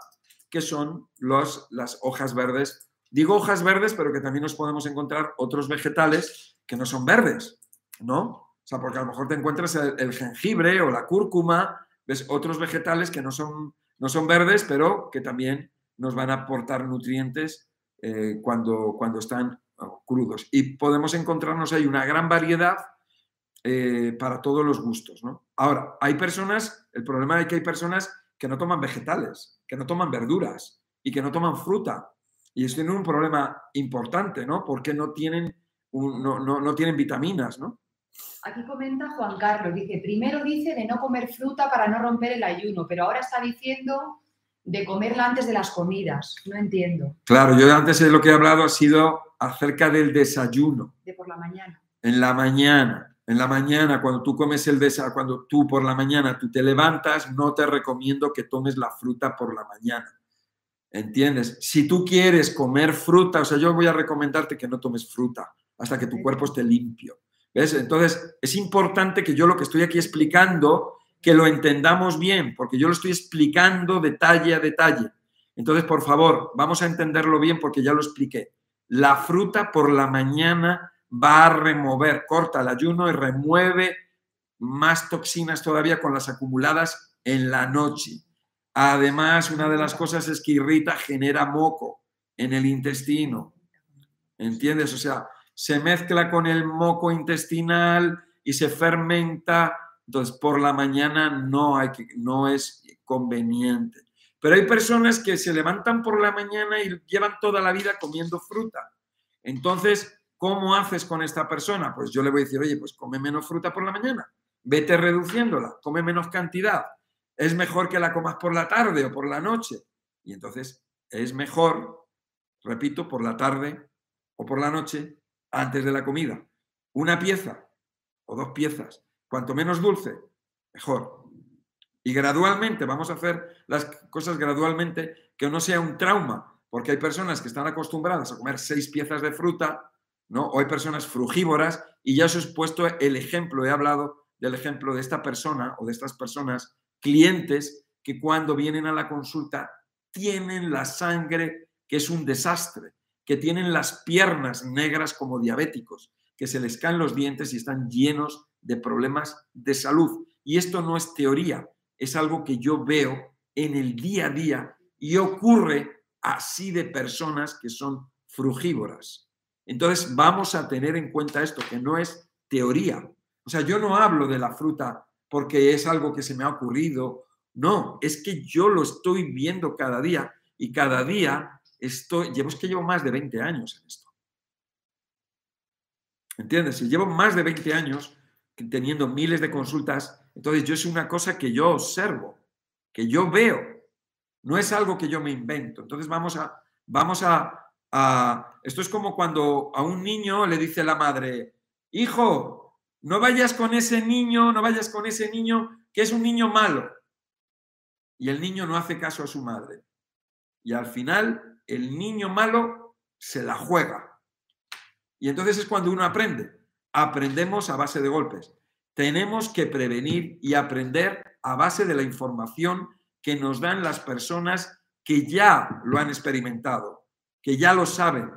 que son las hojas verdes. Digo hojas verdes, pero que también nos podemos encontrar otros vegetales que no son verdes, ¿no? O sea, porque a lo mejor te encuentras el, jengibre o la cúrcuma, ves otros vegetales que no son, no son verdes, pero que también nos van a aportar nutrientes eh, cuando, cuando están oh, crudos. Y podemos encontrarnos ahí una gran variedad eh, para todos los gustos. ¿no? Ahora, hay personas, el problema es que hay personas que no toman vegetales, que no toman verduras y que no toman fruta. Y eso tiene un problema importante, ¿no? Porque no tienen, no, no tienen vitaminas, ¿no? Aquí comenta Juan Carlos, dice, primero dice de no comer fruta para no romper el ayuno, pero ahora está diciendo de comerla antes de las comidas. No entiendo. Claro, yo antes de lo que he hablado ha sido acerca del desayuno. De por la mañana. En la mañana, en la mañana, cuando tú comes el desayuno, cuando tú por la mañana tú te levantas, no te recomiendo que tomes la fruta por la mañana. ¿Entiendes? Si tú quieres comer fruta, o sea, yo voy a recomendarte que no tomes fruta hasta que tu cuerpo esté limpio. ¿Ves? Entonces, es importante que yo lo que estoy aquí explicando, que lo entendamos bien, porque yo lo estoy explicando detalle a detalle. Entonces, por favor, vamos a entenderlo bien porque ya lo expliqué. La fruta por la mañana va a remover, corta el ayuno y remueve más toxinas todavía con las acumuladas en la noche. Además, una de las cosas es que irrita, genera moco en el intestino. ¿Entiendes? O sea, se mezcla con el moco intestinal y se fermenta. Entonces, por la mañana no, hay que, no es conveniente. Pero hay personas que se levantan por la mañana y llevan toda la vida comiendo fruta. Entonces, ¿cómo haces con esta persona? Pues yo le voy a decir, oye, pues come menos fruta por la mañana, vete reduciéndola, come menos cantidad. Es mejor que la comas por la tarde o por la noche. Y entonces es mejor, repito, por la tarde o por la noche antes de la comida. Una pieza o dos piezas. Cuanto menos dulce, mejor. Y gradualmente, vamos a hacer las cosas gradualmente, que no sea un trauma, porque hay personas que están acostumbradas a comer seis piezas de fruta, ¿no? Hay personas frugívoras, y ya os he puesto el ejemplo, he hablado del ejemplo de esta persona o de estas personas, clientes, que cuando vienen a la consulta tienen la sangre que es un desastre que tienen las piernas negras como diabéticos, que se les caen los dientes y están llenos de problemas de salud. Y esto no es teoría, es algo que yo veo en el día a día y ocurre así de personas que son frugívoras. Entonces vamos a tener en cuenta esto, que no es teoría. O sea, yo no hablo de la fruta porque es algo que se me ha ocurrido. No, es que yo lo estoy viendo cada día y cada día esto, llevo, es que llevo más de 20 años en esto. ¿Entiendes? Si llevo más de 20 años teniendo miles de consultas, entonces yo es una cosa que yo observo, que yo veo. No es algo que yo me invento. Entonces vamos a, vamos a, esto es como cuando a un niño le dice la madre, hijo, no vayas con ese niño, no vayas con ese niño que es un niño malo. Y el niño no hace caso a su madre. Y al final el niño malo se la juega. Y entonces es cuando uno aprende. Aprendemos a base de golpes. Tenemos que prevenir y aprender a base de la información que nos dan las personas que ya lo han experimentado, que ya lo saben.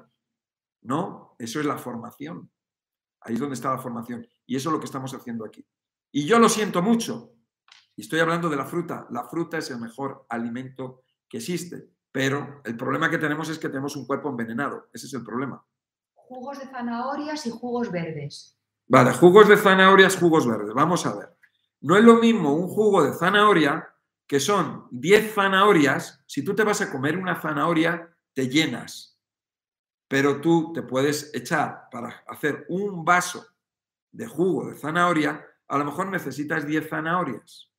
¿No? Eso es la formación. Ahí es donde está la formación. Y eso es lo que estamos haciendo aquí. Y yo lo siento mucho. Y estoy hablando de la fruta. La fruta es el mejor alimento que existe. Pero el problema que tenemos es que tenemos un cuerpo envenenado. Ese es el problema. Jugos de zanahorias y jugos verdes. Vale, jugos de zanahorias, jugos verdes. Vamos a ver. No es lo mismo un jugo de zanahoria que son 10 zanahorias. Si tú te vas a comer una zanahoria, te llenas. Pero tú te puedes echar para hacer un vaso de jugo de zanahoria, a lo mejor necesitas 10 zanahorias.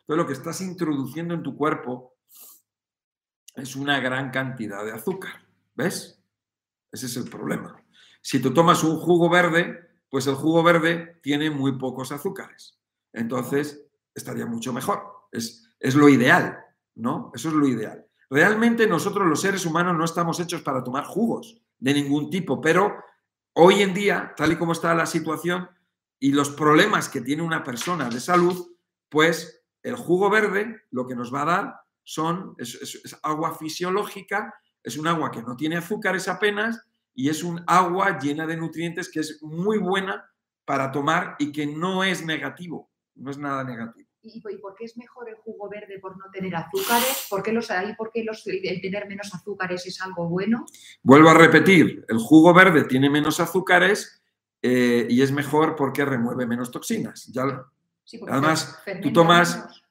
Entonces lo que estás introduciendo en tu cuerpo es una gran cantidad de azúcar. ¿Ves? Ese es el problema. Si tú tomas un jugo verde, pues el jugo verde tiene muy pocos azúcares. Entonces, estaría mucho mejor. Es, es lo ideal, ¿no? Eso es lo ideal. Realmente nosotros los seres humanos no estamos hechos para tomar jugos de ningún tipo, pero hoy en día, tal y como está la situación y los problemas que tiene una persona de salud, pues el jugo verde lo que nos va a dar son, es, agua fisiológica, es un agua que no tiene azúcares apenas y es un agua llena de nutrientes que es muy buena para tomar y que no es negativo, no es nada negativo. ¿Y, por qué es mejor el jugo verde por no tener azúcares? ¿Por qué, los, hay, por qué los, el tener menos azúcares es algo bueno? Vuelvo a repetir, el jugo verde tiene menos azúcares eh, y es mejor porque remueve menos toxinas. Ya, Además, tú tomas,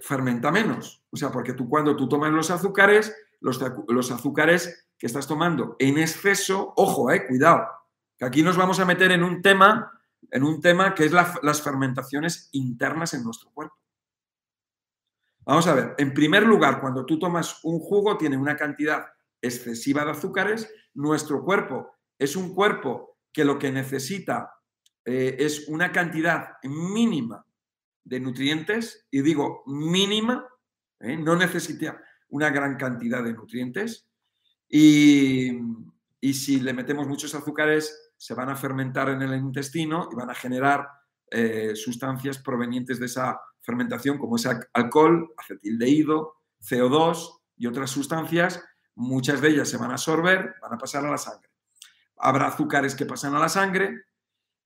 fermenta menos. O sea, porque tú cuando tú tomas los azúcares, los, los azúcares que estás tomando en exceso, ojo, eh, cuidado, que aquí nos vamos a meter en un tema, en un tema que es las fermentaciones internas en nuestro cuerpo. Vamos a ver, en primer lugar, cuando tú tomas un jugo, tiene una cantidad excesiva de azúcares. Nuestro cuerpo es un cuerpo que lo que necesita eh, es una cantidad mínima de nutrientes, y digo mínima, ¿eh? no necesita una gran cantidad de nutrientes, y, si le metemos muchos azúcares, se van a fermentar en el intestino y van a generar eh, sustancias provenientes de esa fermentación, como es alcohol, acetildehído, CO2 y otras sustancias. Muchas de ellas se van a absorber, van a pasar a la sangre. Habrá azúcares que pasan a la sangre,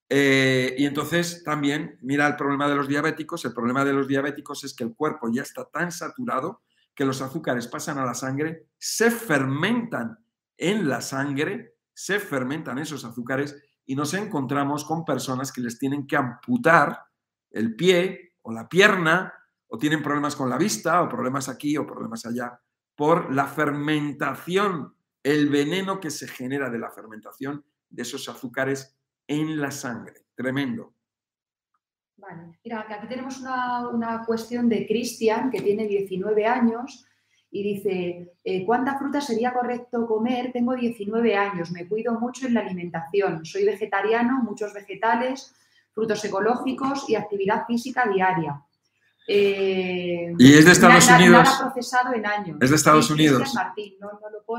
eh, y entonces también, mira el problema de los diabéticos, el problema de los diabéticos es que el cuerpo ya está tan saturado que los azúcares pasan a la sangre, se fermentan en la sangre, se fermentan esos azúcares y nos encontramos con personas que les tienen que amputar el pie o la pierna o tienen problemas con la vista o problemas aquí o problemas allá por la fermentación, el veneno que se genera de la fermentación de esos azúcares en la sangre. Tremendo. Vale, mira, aquí tenemos una, cuestión de Cristian, que tiene 19 años, y dice, eh, ¿cuánta fruta sería correcto comer? Tengo 19 años, me cuido mucho en la alimentación, soy vegetariano, muchos vegetales, frutos ecológicos y actividad física diaria. Eh, y es de Estados Unidos. procesado en años. Es de Estados Unidos.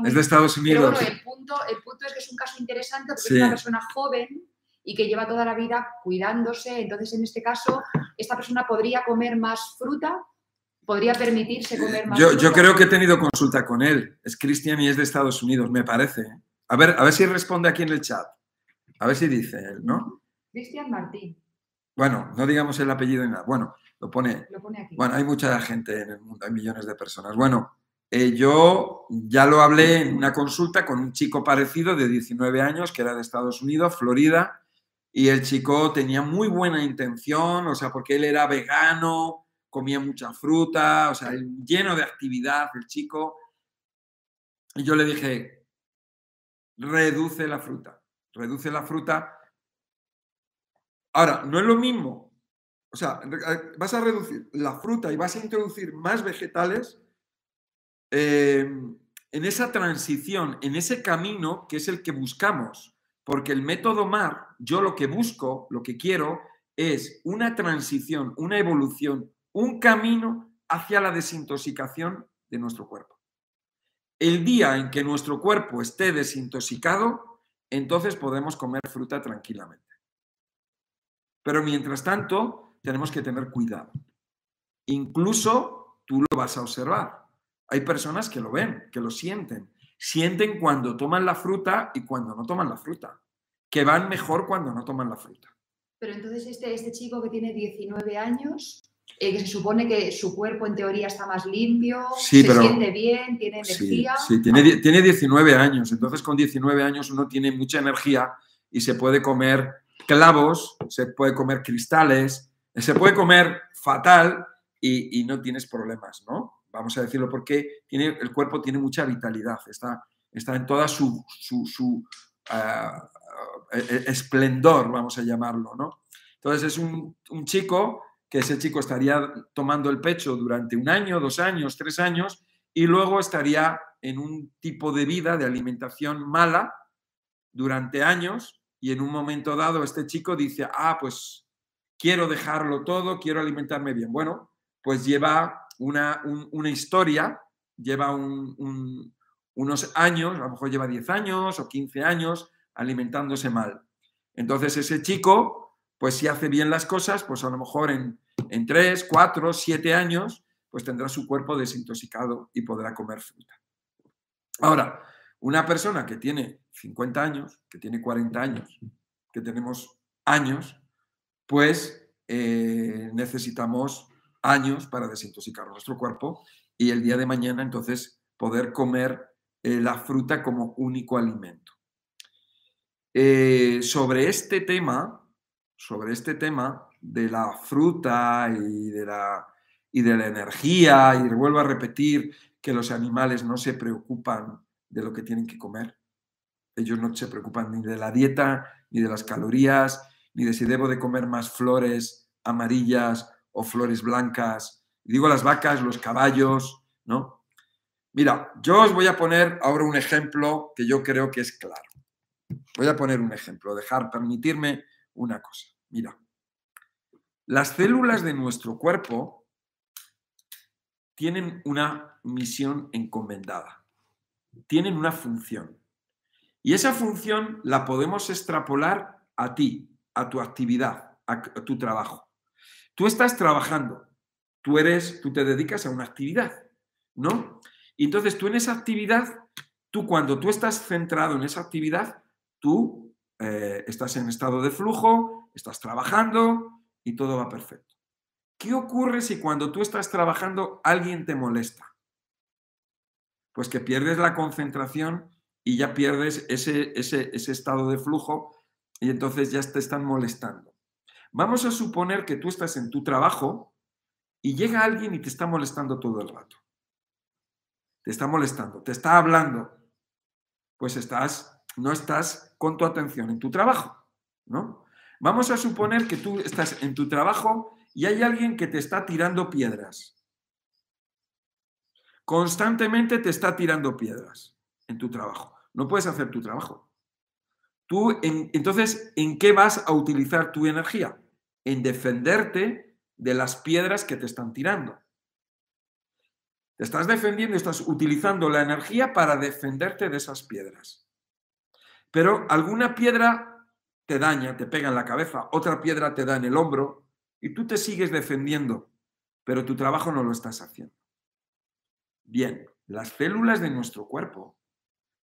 Es de Estados Unidos. Pero el punto, el punto es que es un caso interesante porque es una persona joven y que lleva toda la vida cuidándose. Entonces, en este caso, esta persona podría comer más fruta, podría permitirse comer más yo, creo que he tenido consulta con él. Es cristian y es de Estados Unidos, me parece. A ver, a ver si responde aquí en el chat. A ver si dice él, ¿no? Cristian Martín. Bueno, no digamos el apellido ni nada. Bueno, lo pone. Lo pone aquí. Bueno, hay mucha gente en el mundo, hay millones de personas. Bueno, eh, yo ya lo hablé en una consulta con un chico parecido de 19 años que era de Estados Unidos, Florida, y el chico tenía muy buena intención, o sea, porque él era vegano, comía mucha fruta, o sea, lleno de actividad el chico. Y yo le dije, reduce la fruta, reduce la fruta. Ahora, no es lo mismo, o sea, vas a reducir la fruta y vas a introducir más vegetales eh, en esa transición, en ese camino que es el que buscamos. Porque el método MAR, yo lo que busco, lo que quiero, es una transición, una evolución, un camino hacia la desintoxicación de nuestro cuerpo. El día en que nuestro cuerpo esté desintoxicado, entonces podemos comer fruta tranquilamente. Pero mientras tanto, tenemos que tener cuidado. Incluso tú lo vas a observar. Hay personas que lo ven, que lo sienten sienten cuando toman la fruta y cuando no toman la fruta, que van mejor cuando no toman la fruta. Pero entonces este, este chico que tiene 19 años, eh, que se supone que su cuerpo en teoría está más limpio, se siente bien, tiene energía. Sí, tiene, tiene 19 años, entonces con 19 años uno tiene mucha energía y se puede comer clavos, se puede comer cristales, se puede comer fatal y, y no tienes problemas, ¿no? vamos a decirlo, porque tiene, el cuerpo tiene mucha vitalidad, está, está en toda su, su, e, e, esplendor, vamos a llamarlo, ¿no? Entonces es un, chico que ese chico estaría tomando el pecho durante un año, dos años, tres años, y luego estaría en un tipo de vida de alimentación mala durante años, y en un momento dado este chico dice, ah, pues quiero dejarlo todo, quiero alimentarme bien. Bueno, pues lleva una, historia, lleva unos años, a lo mejor lleva 10 años o 15 años alimentándose mal. Entonces ese chico, pues si hace bien las cosas, pues a lo mejor en, en 3, 4, 7 años, pues tendrá su cuerpo desintoxicado y podrá comer fruta. Ahora, una persona que tiene 50 años, que tiene 40 años, que tenemos años, pues eh, necesitamos años para desintoxicar nuestro cuerpo y el día de mañana entonces poder comer eh, la fruta como único alimento. Eh, sobre este tema, sobre este tema, de la fruta y de la, y de la energía, y vuelvo a repetir que los animales no se preocupan de lo que tienen que comer. Ellos no se preocupan ni de la dieta, ni de las calorías, ni de si debo de comer más flores amarillas o flores blancas. Digo las vacas, los caballos, ¿no? Mira, yo os voy a poner ahora un ejemplo que yo creo que es claro. Voy a poner un ejemplo, dejar, permitirme una cosa. Mira, las células de nuestro cuerpo tienen una misión encomendada, tienen una función. Y esa función la podemos extrapolar a ti, a tu actividad, a tu trabajo. Tú estás trabajando, tú eres, tú te dedicas a una actividad, ¿no? Y entonces tú en esa actividad, tú cuando tú estás centrado en esa actividad, tú eh, estás en estado de flujo, estás trabajando y todo va perfecto. ¿Qué ocurre si cuando tú estás trabajando alguien te molesta? Pues que pierdes la concentración y ya pierdes ese, ese, ese estado de flujo y entonces ya te están molestando. Vamos a suponer que tú estás en tu trabajo y llega alguien y te está molestando todo el rato. Te está molestando, te está hablando. Pues estás, no estás con tu atención en tu trabajo, ¿no? Vamos a suponer que tú estás en tu trabajo y hay alguien que te está tirando piedras. Constantemente te está tirando piedras en tu trabajo. No puedes hacer tu trabajo. Tú, entonces, ¿en qué vas a utilizar tu energía? En defenderte de las piedras que te están tirando. Te estás defendiendo, estás utilizando la energía para defenderte de esas piedras. Pero alguna piedra te daña, te pega en la cabeza, otra piedra te da en el hombro y tú te sigues defendiendo, pero tu trabajo no lo estás haciendo. Bien, las células de nuestro cuerpo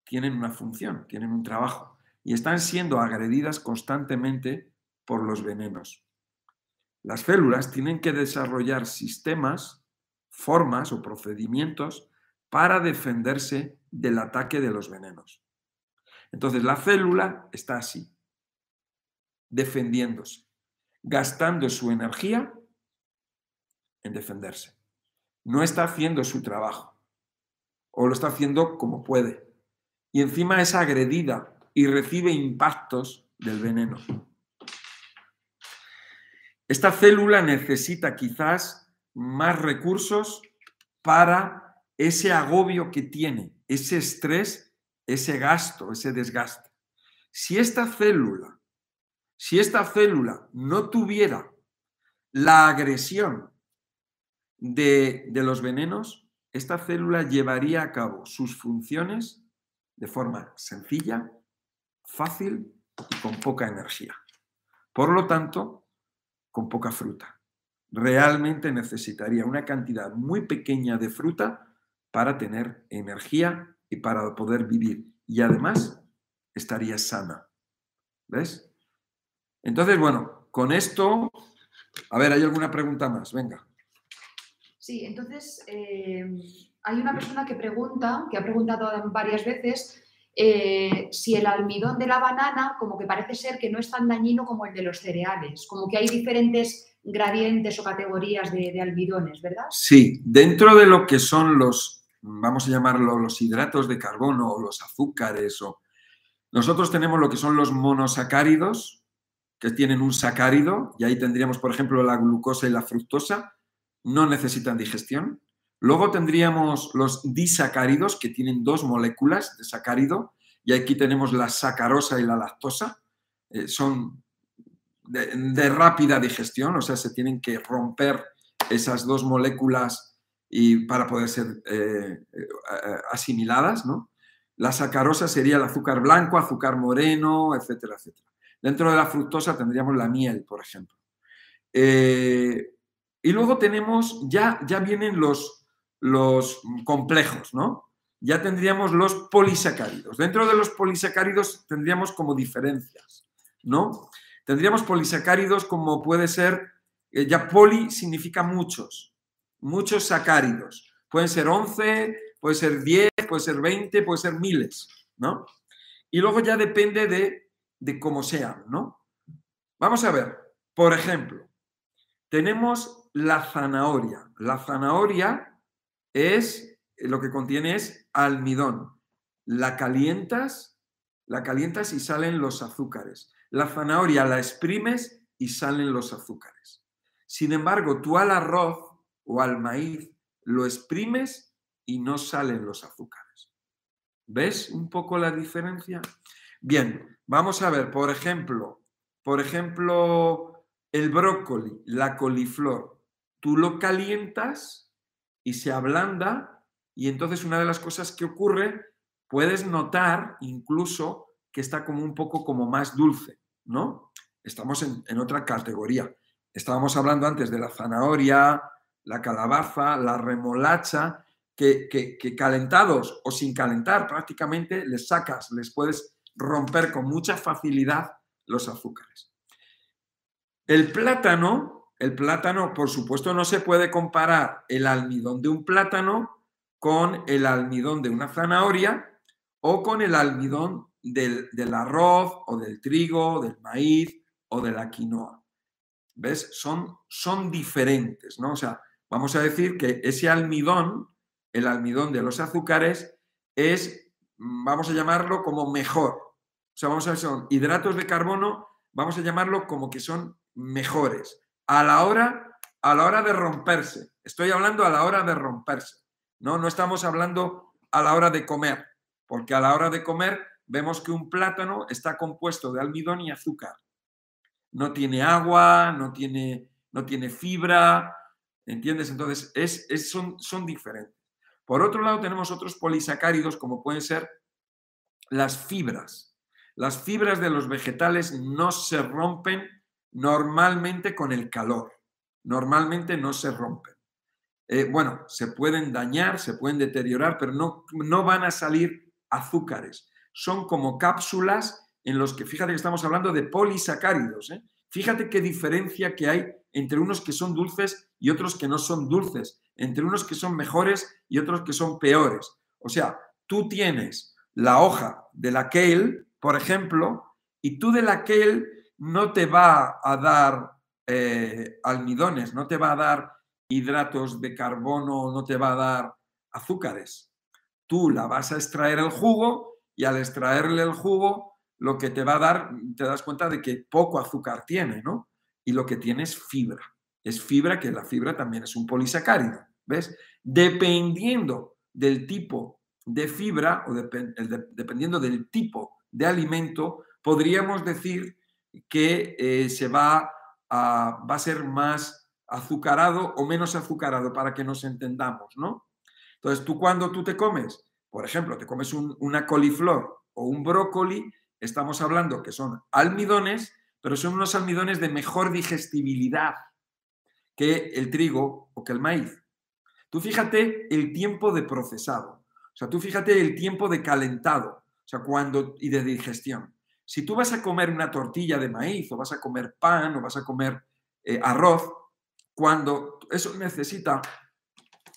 tienen una función, tienen un trabajo y están siendo agredidas constantemente por los venenos. Las células tienen que desarrollar sistemas, formas o procedimientos para defenderse del ataque de los venenos. Entonces la célula está así, defendiéndose, gastando su energía en defenderse. No está haciendo su trabajo, o lo está haciendo como puede. Y encima es agredida y recibe impactos del veneno. Esta célula necesita quizás más recursos para ese agobio que tiene, ese estrés, ese gasto, ese desgaste. Si esta célula, si esta célula no tuviera la agresión de, de los venenos, esta célula llevaría a cabo sus funciones de forma sencilla, fácil y con poca energía. Por lo tanto, con poca fruta. Realmente necesitaría una cantidad muy pequeña de fruta para tener energía y para poder vivir. Y además estaría sana. ¿Ves? Entonces, bueno, con esto, a ver, ¿hay alguna pregunta más? Venga. Sí, entonces eh, hay una persona que pregunta, que ha preguntado varias veces, eh, si el almidón de la banana, como que parece ser que no es tan dañino como el de los cereales, como que hay diferentes gradientes o categorías de, almidones, ¿verdad? Sí, dentro de lo que son los, vamos a llamarlo los hidratos de carbono o los azúcares, o nosotros tenemos lo que son los monosacáridos, que tienen un sacárido, y ahí tendríamos, por ejemplo, la glucosa y la fructosa, no necesitan digestión. Luego tendríamos los disacáridos, que tienen dos moléculas de sacárido, y aquí tenemos la sacarosa y la lactosa. Eh, son de, rápida digestión, o sea, se tienen que romper esas dos moléculas y para poder ser eh, eh, asimiladas, ¿no? La sacarosa sería el azúcar blanco, azúcar moreno, etcétera, etcétera. Dentro de la fructosa tendríamos la miel, por ejemplo. y luego tenemos, ya, ya vienen los, los complejos, ¿no? Ya tendríamos los polisacáridos. Dentro de los polisacáridos tendríamos como diferencias, ¿no? Tendríamos polisacáridos como puede ser, eh, ya poli significa muchos, muchos sacáridos. Pueden ser 11, puede ser 10, puede ser 20, puede ser miles, ¿no? Y luego ya depende de, de cómo sean, ¿no? Vamos a ver, por ejemplo, tenemos la zanahoria. La zanahoria es, lo que contiene es almidón. La calientas, la calientas y salen los azúcares. La zanahoria la exprimes y salen los azúcares. Sin embargo, tú al arroz o al maíz lo exprimes y no salen los azúcares. ¿Ves un poco la diferencia? Bien, vamos a ver, por ejemplo, por ejemplo, el brócoli, la coliflor, tú lo calientas y se ablanda y entonces una de las cosas que ocurre, puedes notar incluso que está como un poco como más dulce, ¿no? Estamos en, otra categoría. Estábamos hablando antes de la zanahoria, la calabaza, la remolacha, que, que, calentados o sin calentar prácticamente les sacas, les puedes romper con mucha facilidad los azúcares. El plátano, el plátano, por supuesto, no se puede comparar el almidón de un plátano con el almidón de una zanahoria o con el almidón del, arroz o del trigo, del maíz o de la quinoa. ¿Ves? Son, son diferentes, ¿no? O sea, vamos a decir que ese almidón, el almidón de los azúcares, es, vamos a llamarlo como mejor, o sea, vamos a ver, son hidratos de carbono, vamos a llamarlo como que son mejores. A la hora, a la hora de romperse. Estoy hablando a la hora de romperse. No, no estamos hablando a la hora de comer, porque a la hora de comer vemos que un plátano está compuesto de almidón y azúcar. No tiene agua, no tiene, no tiene fibra, ¿entiendes? Entonces, es, son, son diferentes. Por otro lado, tenemos otros polisacáridos como pueden ser las fibras. Las fibras de los vegetales no se rompen normalmente con el calor. Normalmente no se rompen. Eh, bueno, se pueden dañar, se pueden deteriorar, pero no, no van a salir azúcares. Son como cápsulas en los que, fíjate que estamos hablando de polisacáridos. ¿eh? Fíjate qué diferencia que hay entre unos que son dulces y otros que no son dulces, entre unos que son mejores y otros que son peores. O sea, tú tienes la hoja de la kale por ejemplo, y tú de la él no te va a dar eh, almidones, no te va a dar hidratos de carbono, no te va a dar azúcares. Tú la vas a extraer el jugo y al extraerle el jugo, lo que te va a dar, te das cuenta de que poco azúcar tiene, ¿no? Y lo que tiene es fibra. Es fibra, que la fibra también es un polisacárido, ¿ves? Dependiendo del tipo de fibra o dependiendo del tipo de alimento, podríamos decir que eh, se va a, va a ser más azucarado o menos azucarado para que nos entendamos, ¿no? Entonces, tú cuando tú te comes, por ejemplo, te comes una coliflor o un brócoli, estamos hablando que son almidones, pero son unos almidones de mejor digestibilidad que el trigo o que el maíz. Tú fíjate el tiempo de procesado, o sea, tú fíjate el tiempo de calentado, o sea, cuando, y de digestión. Si tú vas a comer una tortilla de maíz o vas a comer pan o vas a comer eh, arroz, cuando eso necesita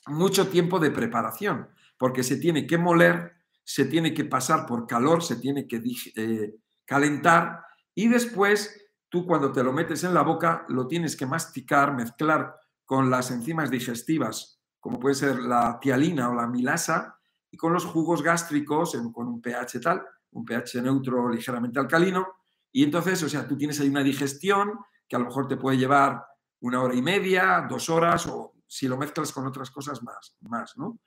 mucho tiempo de preparación, porque se tiene que moler, se tiene que pasar por calor, se tiene que eh, calentar y después tú cuando te lo metes en la boca lo tienes que masticar, mezclar con las enzimas digestivas, como puede ser la tialina o la milasa, con los jugos gástricos, con un pH tal, un pH neutro ligeramente alcalino, y entonces, o sea, tú tienes ahí una digestión que a lo mejor te puede llevar una hora y media, dos horas, o si lo mezclas con otras cosas más, más ¿no?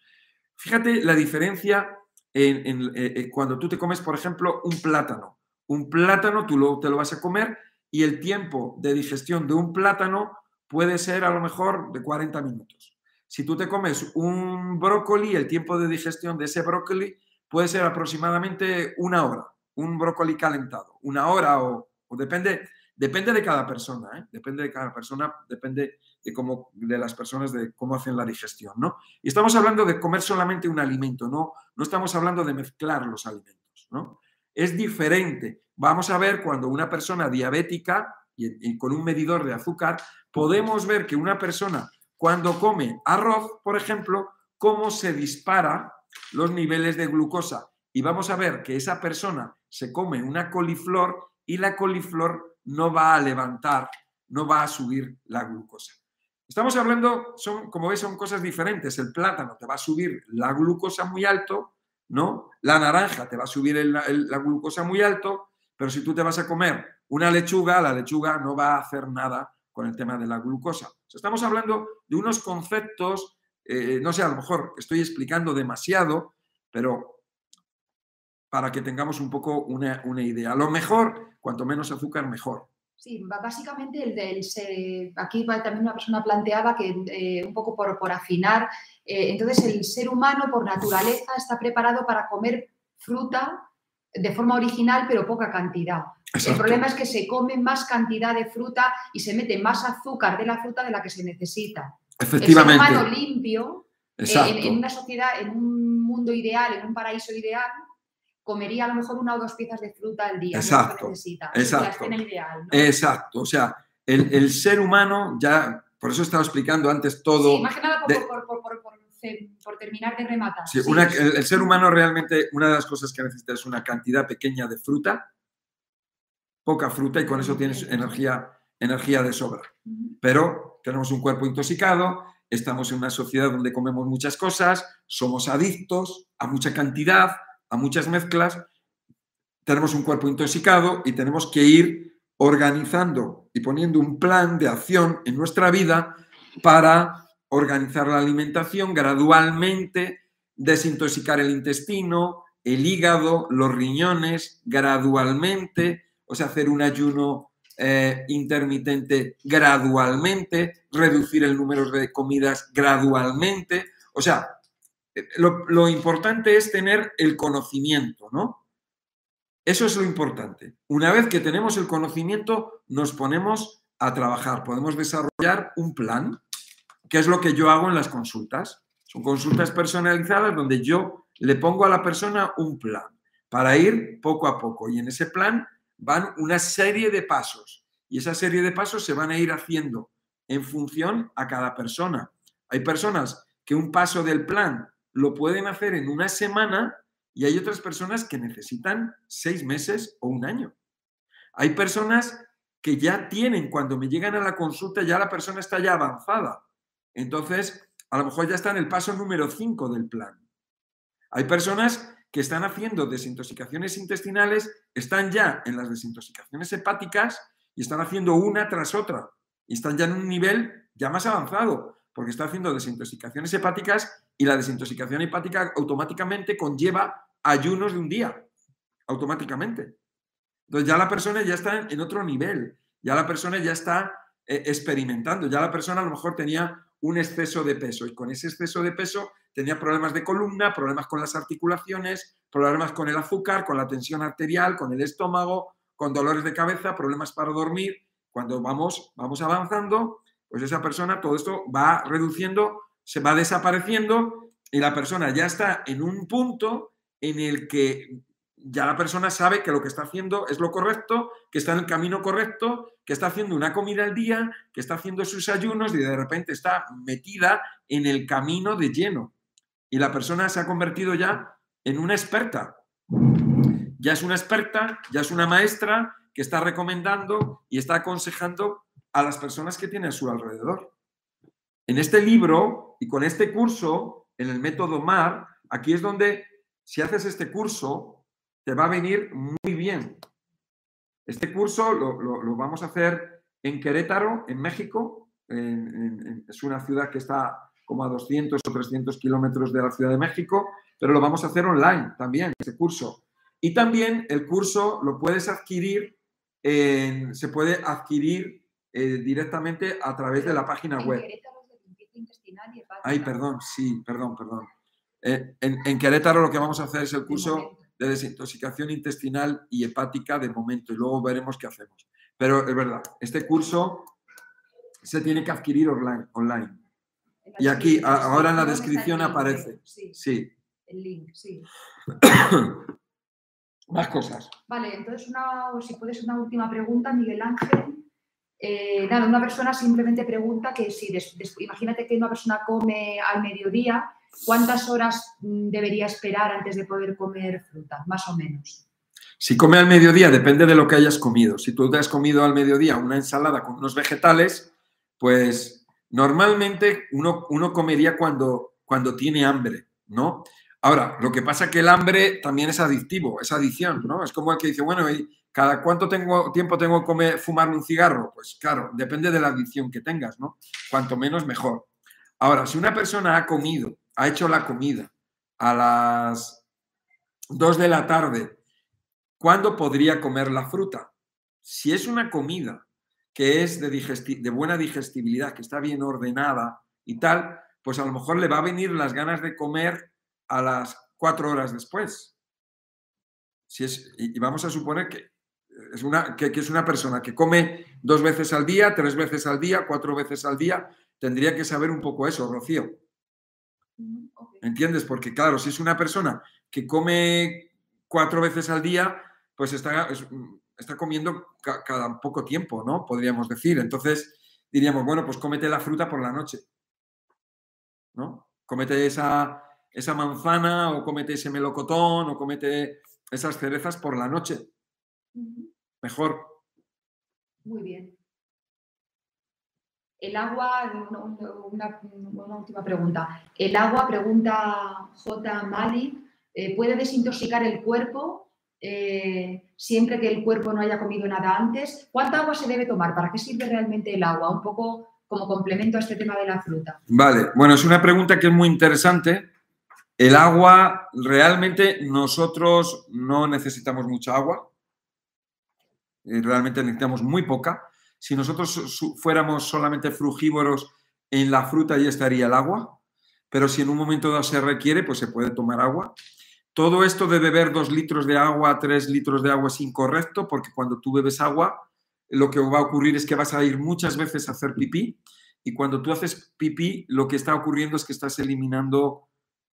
Fíjate la diferencia eh, eh, cuando tú te comes, por ejemplo, un plátano. Un plátano tú lo, te lo vas a comer y el tiempo de digestión de un plátano puede ser a lo mejor de 40 minutos. Si tú te comes un brócoli, el tiempo de digestión de ese brócoli puede ser aproximadamente una hora, un brócoli calentado, una hora o, depende, depende de cada persona, ¿eh? depende de cada persona, depende de cómo, de las personas, de cómo hacen la digestión, ¿no? Y estamos hablando de comer solamente un alimento, no, no estamos hablando de mezclar los alimentos, ¿no? Es diferente. Vamos a ver cuando una persona diabética y con un medidor de azúcar, podemos ver que una persona cuando come arroz, por ejemplo, cómo se dispara los niveles de glucosa. Y vamos a ver que esa persona se come una coliflor y la coliflor no va a levantar, no va a subir la glucosa. Estamos hablando, son, como ves, son cosas diferentes. El plátano te va a subir la glucosa muy alto, ¿no? La naranja te va a subir la glucosa muy alto, pero si tú te vas a comer una lechuga, la lechuga no va a hacer nada con el tema de la glucosa. estamos hablando de unos conceptos, eh, no sé, a lo mejor estoy explicando demasiado, pero para que tengamos un poco una, idea. lo mejor, cuanto menos azúcar, mejor. Sí, básicamente el del aquí también una persona planteaba que eh, un poco por, afinar, eh, entonces el ser humano por naturaleza está preparado para comer fruta de forma original, pero poca cantidad. El problema es que se come más cantidad de fruta y se mete más azúcar de la fruta de la que se necesita. Efectivamente. El ser humano limpio, eh, en, una sociedad, en un mundo ideal, en un paraíso ideal, comería a lo mejor una o dos piezas de fruta al día. Exacto. Que necesita. Exacto. ideal, Exacto. O sea, el, ser humano ya, por eso estaba explicando antes todo. Sí, más que nada por, por, terminar de rematar. Sí, el, ser humano realmente, una de las cosas que necesita es una cantidad pequeña de fruta, poca fruta y con eso tienes energía, energía de sobra. Pero tenemos un cuerpo intoxicado, estamos en una sociedad donde comemos muchas cosas, somos adictos a mucha cantidad, a muchas mezclas, tenemos un cuerpo intoxicado y tenemos que ir organizando y poniendo un plan de acción en nuestra vida para organizar la alimentación gradualmente, desintoxicar el intestino, el hígado, los riñones, gradualmente, o sea, hacer un ayuno eh, intermitente gradualmente, reducir el número de comidas gradualmente. O sea, lo, importante es tener el conocimiento, ¿no? Eso es lo importante. Una vez que tenemos el conocimiento, nos ponemos a trabajar. Podemos desarrollar un plan ¿Qué es lo que yo hago en las consultas? Son consultas personalizadas donde yo le pongo a la persona un plan para ir poco a poco y en ese plan van una serie de pasos y esa serie de pasos se van a ir haciendo en función a cada persona. Hay personas que un paso del plan lo pueden hacer en una semana y hay otras personas que necesitan seis meses o un año. Hay personas que ya tienen, cuando me llegan a la consulta, ya la persona está ya avanzada entonces, a lo mejor ya está en el paso número 5 del plan. Hay personas que están haciendo desintoxicaciones intestinales, están ya en las desintoxicaciones hepáticas y están haciendo una tras otra. Y están ya en un nivel ya más avanzado, porque está haciendo desintoxicaciones hepáticas y la desintoxicación hepática automáticamente conlleva ayunos de un día, automáticamente. Entonces ya la persona ya está en otro nivel, ya la persona ya está eh, experimentando, ya la persona a lo mejor tenía un exceso de peso y con ese exceso de peso tenía problemas de columna, problemas con las articulaciones, problemas con el azúcar, con la tensión arterial, con el estómago, con dolores de cabeza, problemas para dormir. Cuando vamos, vamos avanzando, pues esa persona, todo esto va reduciendo, se va desapareciendo y la persona ya está en un punto en el que ya la persona sabe que lo que está haciendo es lo correcto, que está en el camino correcto, que está haciendo una comida al día, que está haciendo sus ayunos y de repente está metida en el camino de lleno. Y la persona se ha convertido ya en una experta. Ya es una experta, ya es una maestra que está recomendando y está aconsejando a las personas que tiene a su alrededor. En este libro y con este curso, en el método MAR, aquí es donde, si haces este curso, te va a venir muy bien. Este curso lo, vamos a hacer en Querétaro, en México. es una ciudad que está como a 200 o 300 kilómetros de la Ciudad de México, pero lo vamos a hacer online también, este curso. Y también el curso lo puedes adquirir, se puede adquirir eh, directamente a través de la página web. Ay, perdón, sí, perdón, perdón. Eh, en, en, Querétaro lo que vamos a hacer es el curso de desintoxicación intestinal y hepática de momento y luego veremos qué hacemos. Pero es verdad, este curso se tiene que adquirir online. online. Y aquí, ahora en la descripción aparece. Sí. El link, sí. [coughs] Más cosas. Vale, entonces, una, si puedes, una última pregunta, Miguel Ángel. Eh, nada, una persona simplemente pregunta que si, imagínate que una persona come al mediodía ¿cuántas horas mm, debería esperar antes de poder comer fruta, más o menos? Si come al mediodía, depende de lo que hayas comido. Si tú te has comido al mediodía una ensalada con unos vegetales, pues Normalmente uno, uno comería cuando, cuando tiene hambre, ¿no? Ahora, lo que pasa es que el hambre también es adictivo, es adicción, ¿no? Es como el que dice, bueno, ¿y cada cuánto tengo, tiempo tengo que fumar un cigarro? Pues claro, depende de la adicción que tengas, ¿no? Cuanto menos, mejor. Ahora, si una persona ha comido, ha hecho la comida a las 2 de la tarde, ¿cuándo podría comer la fruta? Si es una comida que es de, de buena digestibilidad, que está bien ordenada y tal, pues a lo mejor le va a venir las ganas de comer a las cuatro horas después. Si es, y vamos a suponer que es, una, que, es una persona que come dos veces al día, tres veces al día, cuatro veces al día, tendría que saber un poco eso, Rocío. ¿Entiendes? Porque claro, si es una persona que come cuatro veces al día, pues está, está comiendo cada poco tiempo, ¿no? Podríamos decir. Entonces diríamos, bueno, pues cómete la fruta por la noche. ¿No? Cómete esa, esa manzana o comete ese melocotón o comete esas cerezas por la noche. Mejor. Muy bien. El agua, una, última pregunta. El agua, pregunta J. Mali, eh, ¿puede desintoxicar el cuerpo eh, siempre que el cuerpo no haya comido nada antes? ¿Cuánta agua se debe tomar? ¿Para qué sirve realmente el agua? Un poco como complemento a este tema de la fruta. Vale, bueno, es una pregunta que es muy interesante el agua, realmente nosotros no necesitamos mucha agua, eh, realmente necesitamos muy poca. Si nosotros fuéramos solamente frugívoros, en la fruta ya estaría el agua, pero si en un momento dado se requiere, pues se puede tomar agua. Todo esto de beber dos litros de agua, tres litros de agua es incorrecto, porque cuando tú bebes agua, lo que va a ocurrir es que vas a ir muchas veces a hacer pipí, y cuando tú haces pipí, lo que está ocurriendo es que estás eliminando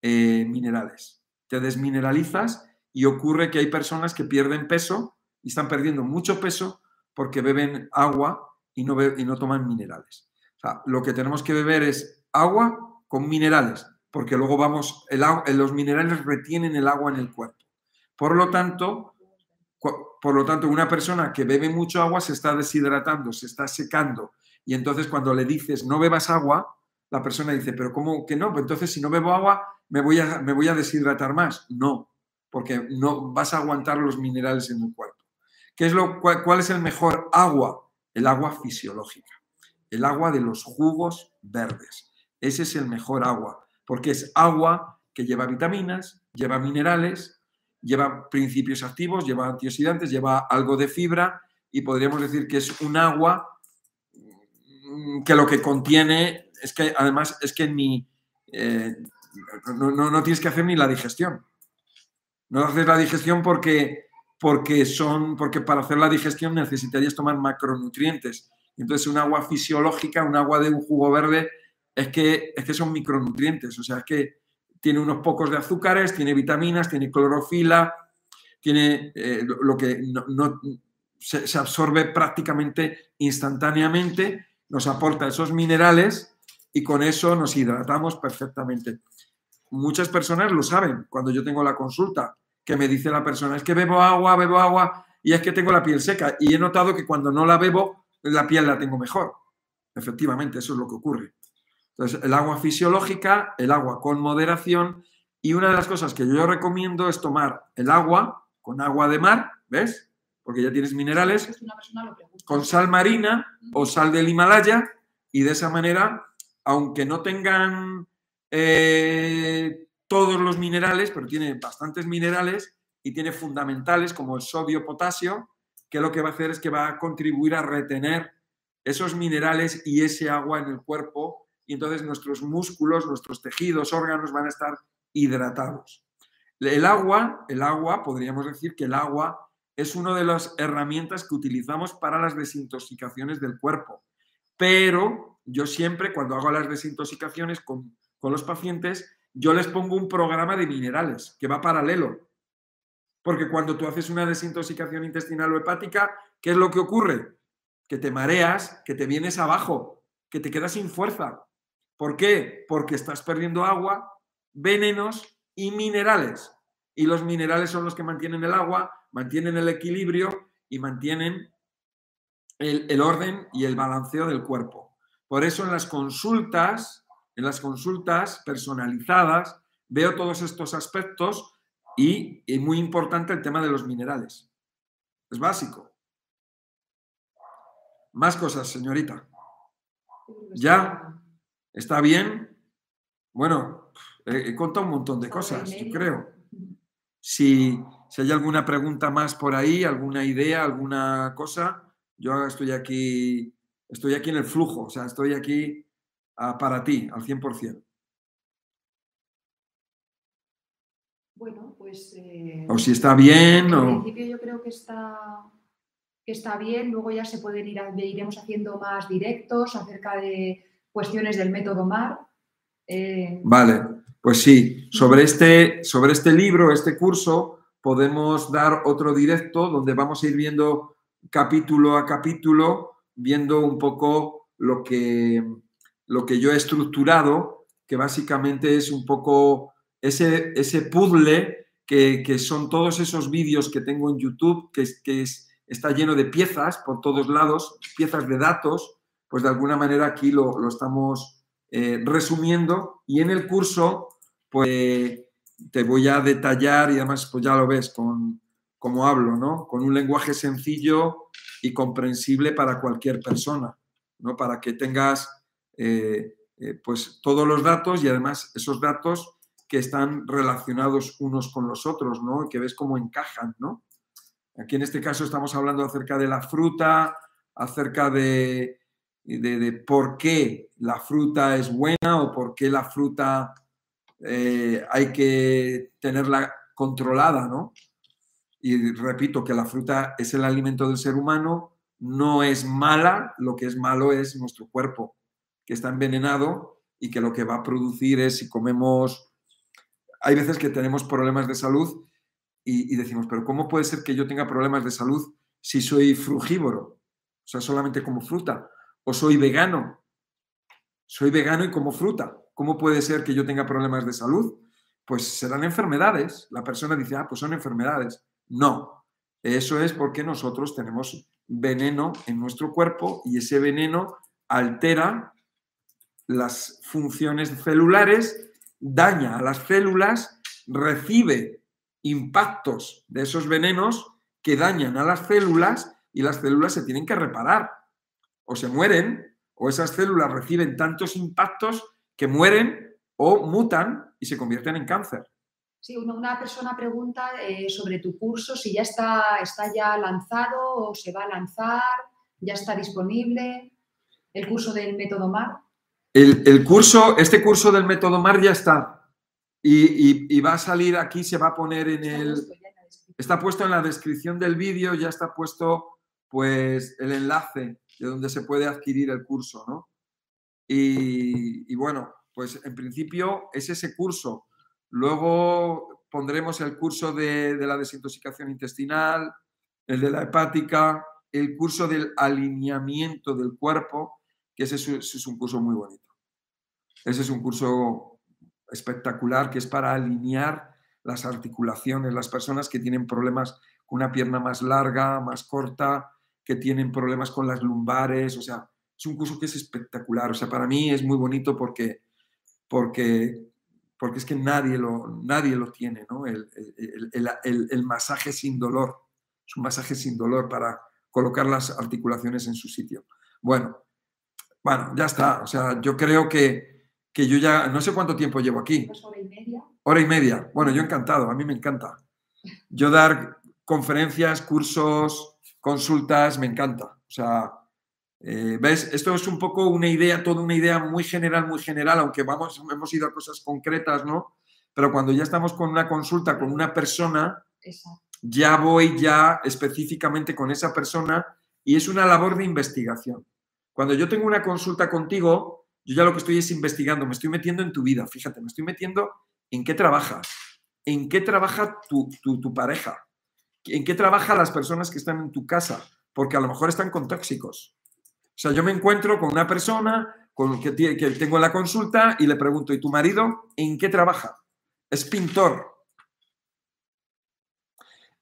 eh, minerales. Te desmineralizas y ocurre que hay personas que pierden peso y están perdiendo mucho peso porque beben agua y no, y no toman minerales. Lo que tenemos que beber es agua con minerales, porque luego vamos, el, los minerales retienen el agua en el cuerpo. Por lo tanto, por lo tanto, una persona que bebe mucho agua se está deshidratando, se está secando. Y entonces cuando le dices no bebas agua, la persona dice, pero ¿cómo que no? Pues entonces si no bebo agua, me voy a, me voy a deshidratar más. No, porque no vas a aguantar los minerales en el cuerpo. ¿Qué es lo, cuál, es el mejor agua? El agua fisiológica, el agua de los jugos verdes. Ese es el mejor agua, porque es agua que lleva vitaminas, lleva minerales, lleva principios activos, lleva antioxidantes, lleva algo de fibra y podríamos decir que es un agua que lo que contiene es que además es que ni, eh, no, tienes que hacer ni la digestión. No haces la digestión porque, porque, son, porque para hacer la digestión necesitarías tomar macronutrientes. Entonces, un agua fisiológica, un agua de un jugo verde, es que, es que son micronutrientes. O sea, es que tiene unos pocos de azúcares, tiene vitaminas, tiene clorofila, tiene eh, lo que no, se, se, absorbe prácticamente instantáneamente, nos aporta esos minerales y con eso nos hidratamos perfectamente muchas personas lo saben cuando yo tengo la consulta, que me dice la persona, es que bebo agua, bebo agua y es que tengo la piel seca. Y he notado que cuando no la bebo, la piel la tengo mejor. Efectivamente, eso es lo que ocurre. Entonces, el agua fisiológica, el agua con moderación y una de las cosas que yo recomiendo es tomar el agua con agua de mar, ¿ves? Porque ya tienes minerales, con sal marina o sal del Himalaya y de esa manera, aunque no tengan eh, todos los minerales, pero tiene bastantes minerales y tiene fundamentales como el sodio, potasio, que lo que va a hacer es que va a contribuir a retener esos minerales y ese agua en el cuerpo y entonces nuestros músculos, nuestros tejidos, órganos van a estar hidratados. El agua, el agua, podríamos decir que el agua es una de las herramientas que utilizamos para las desintoxicaciones del cuerpo. Pero yo siempre, cuando hago las desintoxicaciones con con los pacientes, yo les pongo un programa de minerales que va paralelo. Porque cuando tú haces una desintoxicación intestinal o hepática, ¿qué es lo que ocurre? Que te mareas, que te vienes abajo, que te quedas sin fuerza. ¿Por qué? Porque estás perdiendo agua, venenos y minerales. Y los minerales son los que mantienen el agua, mantienen el equilibrio y mantienen el, el orden y el balanceo del cuerpo. Por eso en las consultas, en las consultas personalizadas, veo todos estos aspectos y, y muy importante el tema de los minerales. Es básico. Más cosas, señorita. ¿Ya? ¿Está bien? Bueno, he, he contado un montón de cosas, yo creo. Si, si hay alguna pregunta más por ahí, alguna idea, alguna cosa, yo estoy aquí, estoy aquí en el flujo, o sea, estoy aquí ah, para ti, al 100%. Bueno, pues... eh, O si está bien, En o... principio yo creo que está, que está bien, luego ya se pueden ir, iremos haciendo más directos acerca de cuestiones del método MAR. Eh, Vale, pues sí, sobre este, sobre este libro, este curso, podemos dar otro directo donde vamos a ir viendo capítulo a capítulo, viendo un poco lo que, lo que yo he estructurado, que básicamente es un poco ese, ese puzzle que, que son todos esos vídeos que tengo en YouTube, que, que es- está lleno de piezas por todos lados, piezas de datos, pues de alguna manera aquí lo, lo estamos eh, resumiendo. Y en el curso pues te voy a detallar y además pues ya lo ves con como hablo, ¿no? Con un lenguaje sencillo y comprensible para cualquier persona, ¿no? Para que tengas eh, eh, pues todos los datos y además esos datos que están relacionados unos con los otros, ¿no? Y que ves cómo encajan, ¿no? Aquí en este caso estamos hablando acerca de la fruta, acerca de, de, por qué la fruta es buena o por qué la fruta eh, hay que tenerla controlada, ¿no? Y repito que la fruta es el alimento del ser humano, no es mala, lo que es malo es nuestro cuerpo, que está envenenado y que lo que va a producir es si comemos... Hay veces que tenemos problemas de salud y, decimos, pero ¿cómo puede ser que yo tenga problemas de salud si soy frugívoro? O sea, solamente como fruta. O soy vegano. Soy vegano y como fruta. ¿Cómo puede ser que yo tenga problemas de salud? Pues serán enfermedades. La persona dice, ah, pues son enfermedades. No. Eso es porque nosotros tenemos veneno en nuestro cuerpo y ese veneno altera las funciones celulares, daña a las células, recibe impactos de esos venenos que dañan a las células y las células se tienen que reparar. O se mueren, o esas células reciben tantos impactos que mueren o mutan y se convierten en cáncer. Sí, una, persona pregunta eh, sobre tu curso, si ya está, está ya lanzado o se va a lanzar, ya está disponible el curso del método MAR. El, el curso, este curso del método MAR ya está. Y, y- y va a salir aquí, se va a poner en Está el, puesto en. Está puesto en la descripción del vídeo, ya está puesto pues el enlace de donde se puede adquirir el curso, ¿no? Y, y bueno, pues en principio es ese curso. Luego pondremos el curso de, la desintoxicación intestinal, el de la hepática, el curso del alineamiento del cuerpo, que ese es, ese es un curso muy bonito. Ese es un curso espectacular que es para alinear las articulaciones, las personas que tienen problemas con una pierna más larga, más corta, que tienen problemas con las lumbares, o sea, es un curso que es espectacular, o sea, para mí es muy bonito porque, porque, porque es que nadie lo, nadie lo tiene, ¿no? El, el- el- el- masaje sin dolor, es un masaje sin dolor para colocar las articulaciones en su sitio. Bueno, bueno, ya está, o sea, yo creo que, que yo ya, no sé cuánto tiempo llevo aquí, Dos horas y media. Hora y media. Bueno, yo encantado, a mí me encanta. Yo dar conferencias, cursos, consultas, me encanta. O sea, eh, ¿ves? Esto es un poco una idea, toda una idea muy general, muy general, aunque vamos, hemos ido a cosas concretas, ¿no? Pero cuando ya estamos con una consulta con una persona, Exacto. ya voy ya específicamente con esa persona y es una labor de investigación. Cuando yo tengo una consulta contigo, yo ya lo que estoy es investigando, me estoy metiendo en tu vida, fíjate, me estoy metiendo en qué trabajas, en qué trabaja tu, tu- tu pareja, en qué trabajan las personas que están en tu casa, porque a lo mejor están con tóxicos. O sea, yo me encuentro con una persona con que, que tengo en la consulta y le pregunto, ¿y tu marido en qué trabaja? Es pintor.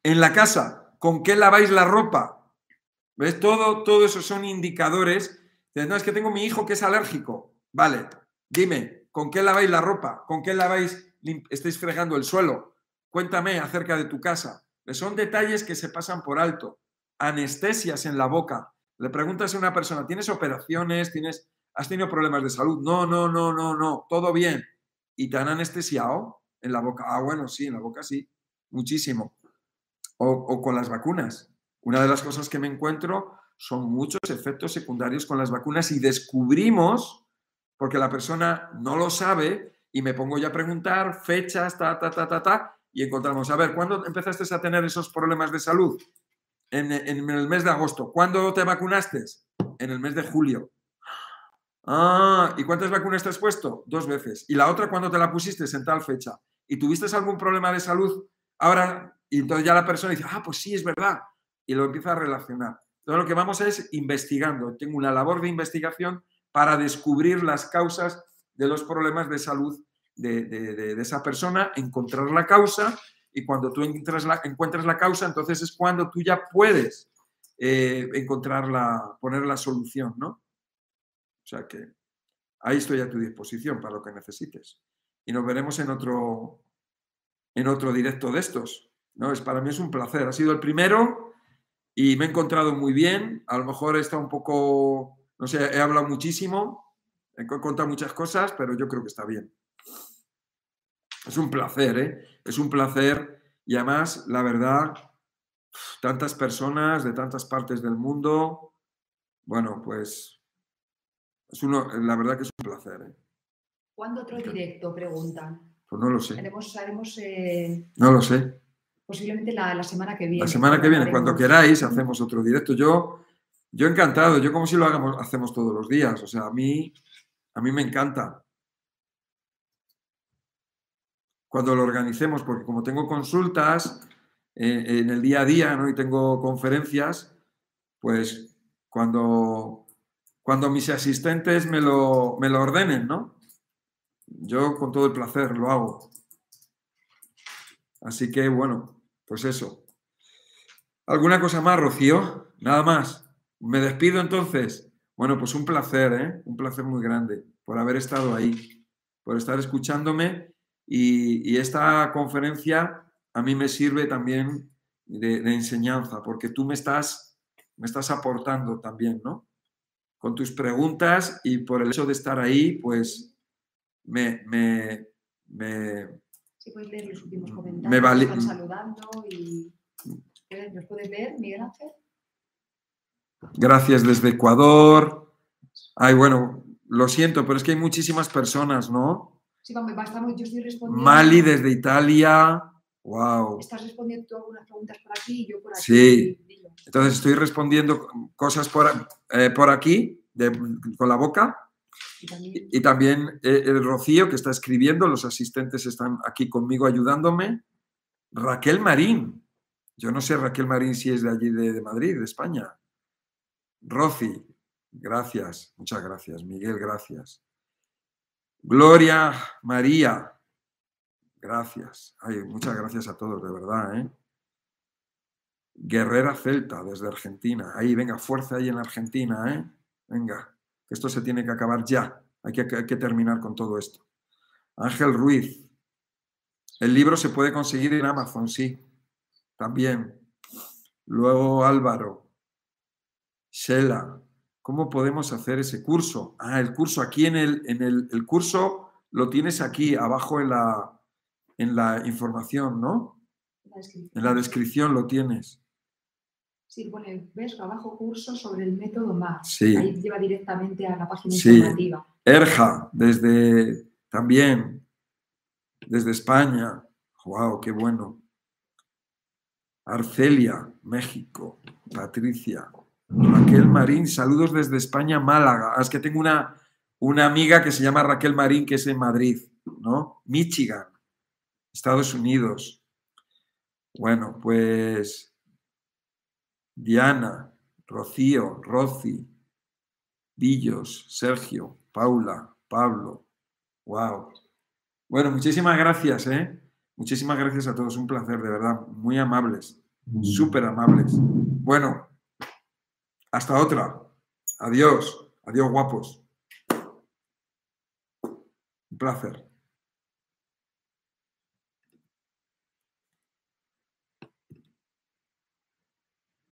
En la casa, ¿con qué laváis la ropa? ¿Ves? Todo, todo eso son indicadores no, es que tengo mi hijo que es alérgico. Vale, dime, ¿con qué laváis la ropa? ¿Con qué laváis, estáis fregando el suelo? Cuéntame acerca de tu casa. Son detalles que se pasan por alto. Anestesias en la boca. Le preguntas a una persona, ¿tienes operaciones? ¿Tienes, ¿Has tenido problemas de salud? No, no, no, no, no, todo bien. ¿Y te han anestesiado en la boca? Ah, bueno, sí, en la boca sí, muchísimo. O, o con las vacunas. Una de las cosas que me encuentro son muchos efectos secundarios con las vacunas y descubrimos, porque la persona no lo sabe, y me pongo ya a preguntar fechas, ta, ta, ta, ta, ta, y encontramos, a ver, ¿cuándo empezaste a tener esos problemas de salud? En, el mes de agosto. ¿Cuándo te vacunaste? En el mes de julio. Ah, ¿y cuántas vacunas te has puesto? Dos veces. ¿Y la otra cuándo te la pusiste? En tal fecha. ¿Y tuviste algún problema de salud? Ahora, y entonces ya la persona dice, ah, pues sí, es verdad. Y lo empieza a relacionar. Entonces lo que vamos es investigando. Tengo una labor de investigación para descubrir las causas de los problemas de salud de, esa persona, encontrar la causa y cuando tú encuentras la, causa, entonces es cuando tú ya puedes eh, encontrar la, poner la solución, ¿no? O sea que ahí estoy a tu disposición para lo que necesites. Y nos veremos en otro, en otro directo de estos. ¿no? Es, para mí es un placer. Ha sido el primero y me he encontrado muy bien. A lo mejor he estado un poco, no sé, he hablado muchísimo, he contado muchas cosas, pero yo creo que está bien. Es un placer, ¿eh? Es un placer y además, la verdad, tantas personas de tantas partes del mundo, bueno, pues es uno, la verdad que es un placer. ¿eh? ¿Cuándo otro directo? Preguntan. Pues no lo sé. Haremos, eh, no lo sé. Posiblemente la, semana que viene. La semana que viene, cuando queráis, hacemos otro directo. Yo, yo encantado, yo como si lo hagamos, hacemos todos los días. O sea, a mí, a mí me encanta. Cuando lo organicemos, porque como tengo consultas eh, en el día a día y tengo conferencias, pues cuando, cuando mis asistentes me lo, me lo ordenen, ¿no? Yo con todo el placer lo hago. Así que bueno, pues eso. ¿Alguna cosa más, Rocío? Nada más. Me despido entonces. Bueno, pues un placer, ¿eh? Un placer muy grande por haber estado ahí, por estar escuchándome y, esta conferencia a mí me sirve también de, enseñanza, porque tú me estás, me estás aportando también, ¿no? Con tus preguntas y por el hecho de estar ahí, pues me... me, me sí, puedes leer los últimos comentarios, me vale, están saludando y... ¿Nos puedes ver, Miguel Ángel? Gracias desde Ecuador. Ay, bueno, lo siento, pero es que hay muchísimas personas, ¿no? Sí, yo estoy respondiendo. Mali desde Italia. Wow. Estás respondiendo tú algunas preguntas por aquí y yo por aquí. Sí. Entonces estoy respondiendo cosas por, eh, por aquí, con la boca. Y también, eh, el Rocío que está escribiendo, los asistentes están aquí conmigo ayudándome. Raquel Marín. Yo no sé Raquel Marín si es de allí, de, de Madrid, de España. Roci, gracias, muchas gracias. Miguel, gracias. Gloria María. Gracias. Ay, muchas gracias a todos, de verdad. ¿eh? Guerrera Celta, desde Argentina. Ahí, venga, fuerza ahí en Argentina. ¿eh? Venga, esto se tiene que acabar ya. Hay que, hay que terminar con todo esto. Ángel Ruiz. El libro se puede conseguir en Amazon, sí. También. Luego Álvaro. Shela. ¿Cómo podemos hacer ese curso? Ah, el curso aquí en el, en el, curso lo tienes aquí abajo en la, en la información, ¿no? en la descripción lo tienes. Sí, pone, ves abajo curso sobre el método MAR. Sí. Ahí lleva directamente a la página sí. informativa. Erja, desde también, desde España. ¡Wow! ¡Qué bueno! Arcelia, México. Patricia. Raquel Marín, saludos desde España, Málaga. Ah, es que tengo una, una amiga que se llama Raquel Marín, que es en Madrid, ¿no? Michigan, Estados Unidos. Bueno, pues Diana, Rocío, Roci, Villos, Sergio, Paula, Pablo. Wow. Bueno, muchísimas gracias, ¿eh? Muchísimas gracias a todos, un placer, de verdad, muy amables, súper amables. Bueno, hasta otra. Adiós. Adiós, guapos. Un placer.